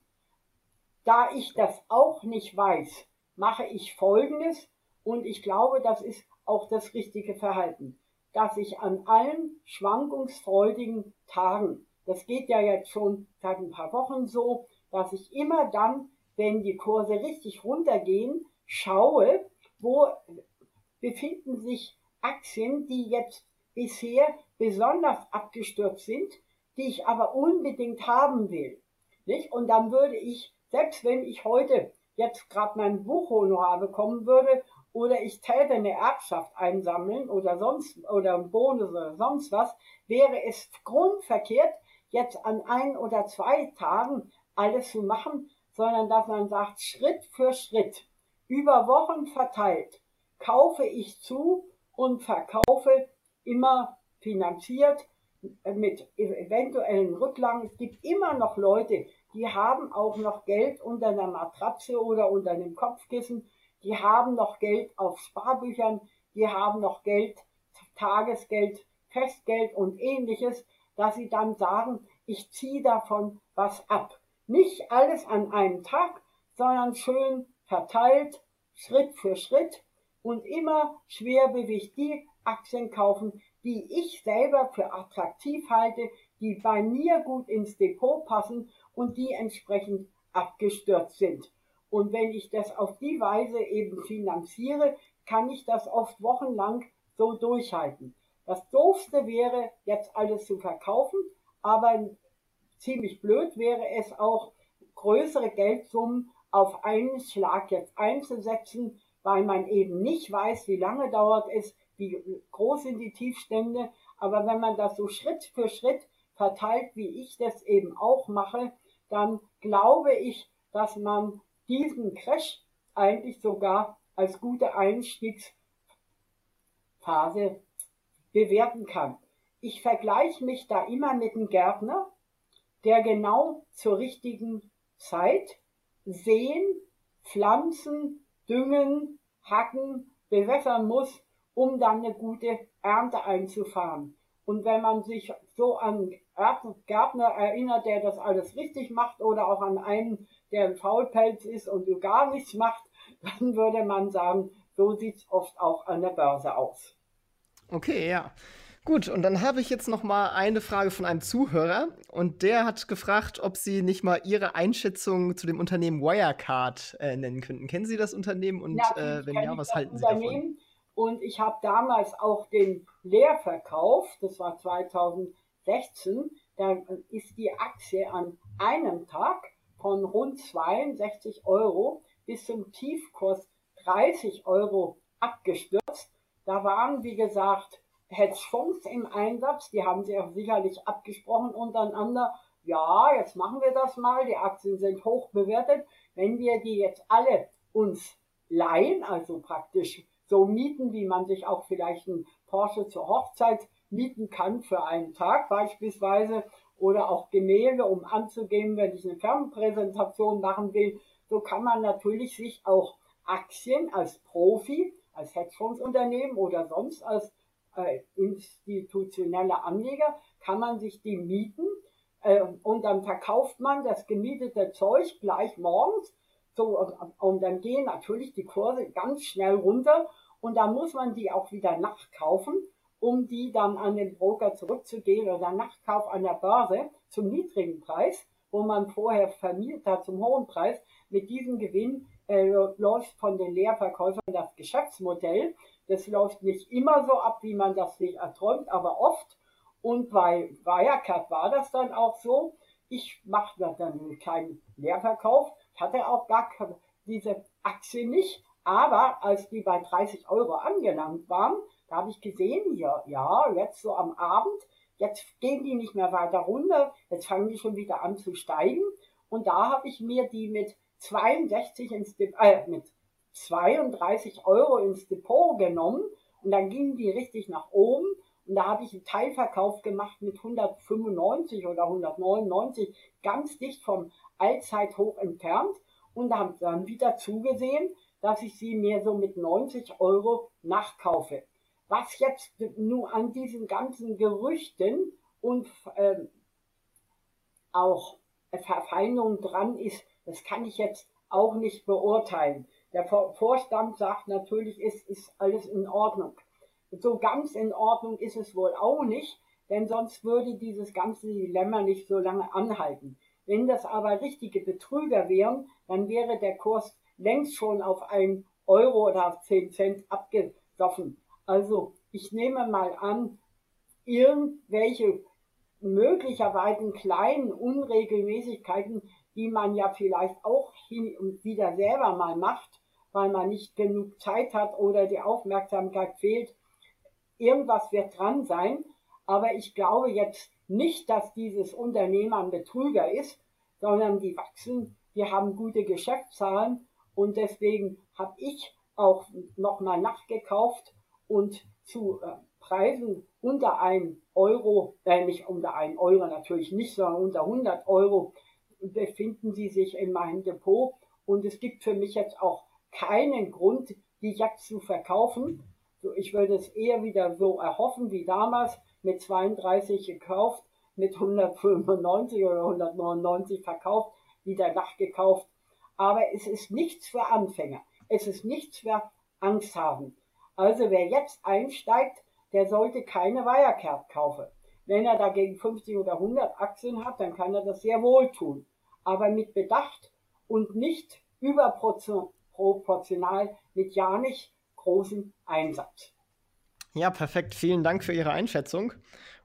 Da ich das auch nicht weiß, mache ich Folgendes und ich glaube, das ist auch das richtige Verhalten, dass ich an allen schwankungsfreudigen Tagen, das geht ja jetzt schon seit ein paar Wochen so, dass ich immer dann, wenn die Kurse richtig runtergehen, schaue, wo befinden sich Aktien, die jetzt bisher besonders abgestürzt sind, die ich aber unbedingt haben will. Nicht? Und dann würde ich, selbst wenn ich heute jetzt gerade mein Buchhonorar bekommen würde oder ich täte eine Erbschaft einsammeln oder sonst oder ein Bonus oder sonst was, wäre es grundverkehrt, jetzt an ein oder zwei Tagen alles zu machen, sondern dass man sagt, Schritt für Schritt, über Wochen verteilt, kaufe ich zu und verkaufe immer finanziert mit eventuellen Rücklagen. Es gibt immer noch Leute, die haben auch noch Geld unter einer Matratze oder unter einem Kopfkissen. Die haben noch Geld auf Sparbüchern. Die haben noch Geld, Tagesgeld, Festgeld und ähnliches. dass sie dann sagen, ich ziehe davon was ab. Nicht alles an einem Tag, sondern schön verteilt, Schritt für Schritt und immer Schwergewicht die Aktien kaufen, die ich selber für attraktiv halte, die bei mir gut ins Depot passen und die entsprechend abgestürzt sind. Und wenn ich das auf die Weise eben finanziere, kann ich das oft wochenlang so durchhalten. Das Doofste wäre, jetzt alles zu verkaufen, aber ziemlich blöd wäre es auch, größere Geldsummen auf einen Schlag jetzt einzusetzen, weil man eben nicht weiß, wie lange dauert es, wie groß sind die Tiefstände. Aber wenn man das so Schritt für Schritt verteilt, wie ich das eben auch mache, dann glaube ich, dass man diesen Crash eigentlich sogar als gute Einstiegsphase bewerten kann. Ich vergleiche mich da immer mit einem Gärtner, der genau zur richtigen Zeit sehen, pflanzen, düngen, hacken, bewässern muss, um dann eine gute Ernte einzufahren. Und wenn man sich so an Gärtner erinnert, der das alles richtig macht, oder auch an einen, der ein Faulpelz ist und gar nichts macht, dann würde man sagen, so sieht es oft auch an der Börse aus. Okay, ja. Gut, und dann habe ich jetzt noch mal eine Frage von einem Zuhörer und der hat gefragt, ob Sie nicht mal Ihre Einschätzung zu dem Unternehmen Wirecard äh, nennen könnten. Kennen Sie das Unternehmen und ja, äh, wenn ja, was halten Sie davon? Und ich habe damals auch den Leerverkauf, das war 2016, da ist die Aktie an einem Tag von rund 62 Euro bis zum Tiefkurs 30 Euro abgestürzt. Da waren, wie gesagt, Hedgefonds im Einsatz, die haben sich auch sicherlich abgesprochen untereinander, ja, jetzt machen wir das mal, die Aktien sind hoch bewertet, wenn wir die jetzt alle uns leihen, also praktisch so mieten, wie man sich auch vielleicht ein Porsche zur Hochzeit mieten kann für einen Tag beispielsweise oder auch Gemälde, um anzugeben, wenn ich eine Firmenpräsentation machen will, so kann man natürlich sich auch Aktien als Profi, als Hedgefondsunternehmen oder sonst als äh, institutionelle Anleger, kann man sich die mieten äh, und dann verkauft man das gemietete Zeug gleich morgens. So, und, und dann gehen natürlich die Kurse ganz schnell runter und dann muss man die auch wieder nachkaufen, um die dann an den Broker zurückzugehen oder Nachkauf an der Börse zum niedrigen Preis, wo man vorher vermietet hat zum hohen Preis. Mit diesem Gewinn äh, läuft von den Leerverkäufern das Geschäftsmodell. Das läuft nicht immer so ab, wie man das sich erträumt, aber oft. Und bei Wirecard war das dann auch so. Ich machte dann keinen Leerverkauf. Ich hatte auch gar diese Aktie nicht. Aber als die bei 30 Euro angelangt waren, da habe ich gesehen, ja, ja, jetzt so am Abend, jetzt gehen die nicht mehr weiter runter, jetzt fangen die schon wieder an zu steigen. Und da habe ich mir die mit 62 ins äh, mit 32 Euro ins Depot genommen und dann gingen die richtig nach oben und da habe ich einen Teilverkauf gemacht mit 195 oder 199, ganz dicht vom Allzeithoch entfernt und habe dann wieder zugesehen, dass ich sie mir so mit 90 Euro nachkaufe. Was jetzt nur an diesen ganzen Gerüchten und äh, auch Verfeindungen dran ist, das kann ich jetzt auch nicht beurteilen. Der Vorstand sagt natürlich, es ist alles in Ordnung. So ganz in Ordnung ist es wohl auch nicht, denn sonst würde dieses ganze Dilemma nicht so lange anhalten. Wenn das aber richtige Betrüger wären, dann wäre der Kurs längst schon auf ein Euro oder auf 10 Cent abgesoffen. Also ich nehme mal an, irgendwelche möglicherweise kleinen Unregelmäßigkeiten, die man ja vielleicht auch hin und wieder selber mal macht, weil man nicht genug Zeit hat oder die Aufmerksamkeit fehlt. Irgendwas wird dran sein, aber ich glaube jetzt nicht, dass dieses Unternehmen ein Betrüger ist, sondern die wachsen, die haben gute Geschäftszahlen. Und deswegen habe ich auch nochmal nachgekauft und zu äh, Preisen unter 1 Euro, äh, nicht unter 1 Euro natürlich nicht, sondern unter 100 Euro befinden sie sich in meinem Depot. Und es gibt für mich jetzt auch keinen Grund, die jetzt zu verkaufen. Ich würde es eher wieder so erhoffen wie damals mit 32 gekauft, mit 195 oder 199 verkauft, wieder nachgekauft. Aber es ist nichts für Anfänger. Es ist nichts für Angst haben. Also wer jetzt einsteigt, der sollte keine Wirecard kaufen. Wenn er dagegen 50 oder 100 Aktien hat, dann kann er das sehr wohl tun. Aber mit Bedacht und nicht überproportional mit ja nicht großem Einsatz. Ja, perfekt. Vielen Dank für Ihre Einschätzung.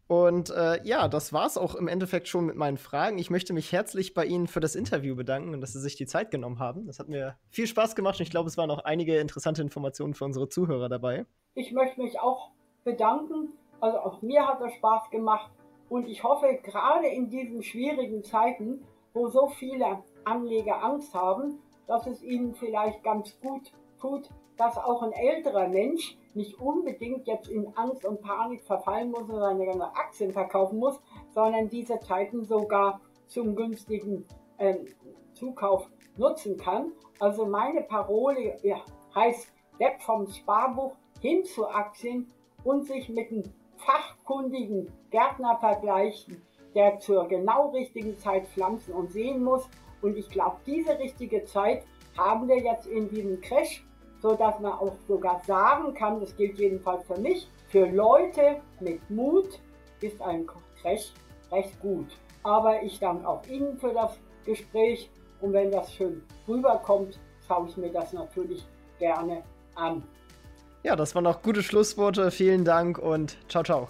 Und äh, ja, das war es auch im Endeffekt schon mit meinen Fragen. Ich möchte mich herzlich bei Ihnen für das Interview bedanken und dass Sie sich die Zeit genommen haben. Das hat mir viel Spaß gemacht und ich glaube, es waren auch einige interessante Informationen für unsere Zuhörer dabei. Ich möchte mich auch bedanken. Also auch mir hat es Spaß gemacht und ich hoffe, gerade in diesen schwierigen Zeiten, wo so viele Anleger Angst haben, dass es ihnen vielleicht ganz gut tut, dass auch ein älterer Mensch nicht unbedingt jetzt in Angst und Panik verfallen muss und seine ganzen Aktien verkaufen muss, sondern diese Zeiten sogar zum günstigen äh, Zukauf nutzen kann. Also meine Parole ja, heißt weg vom Sparbuch hin zu Aktien und sich mit einem fachkundigen Gärtner vergleichen, der zur genau richtigen Zeit pflanzen und sehen muss. Und ich glaube, diese richtige Zeit haben wir jetzt in diesem Crash so dass man auch sogar sagen kann, das gilt jedenfalls für mich, für Leute mit Mut ist ein Crash recht gut. Aber ich danke auch Ihnen für das Gespräch und wenn das schön rüberkommt, schaue ich mir das natürlich gerne an. Ja, das waren auch gute Schlussworte. Vielen Dank und ciao, ciao.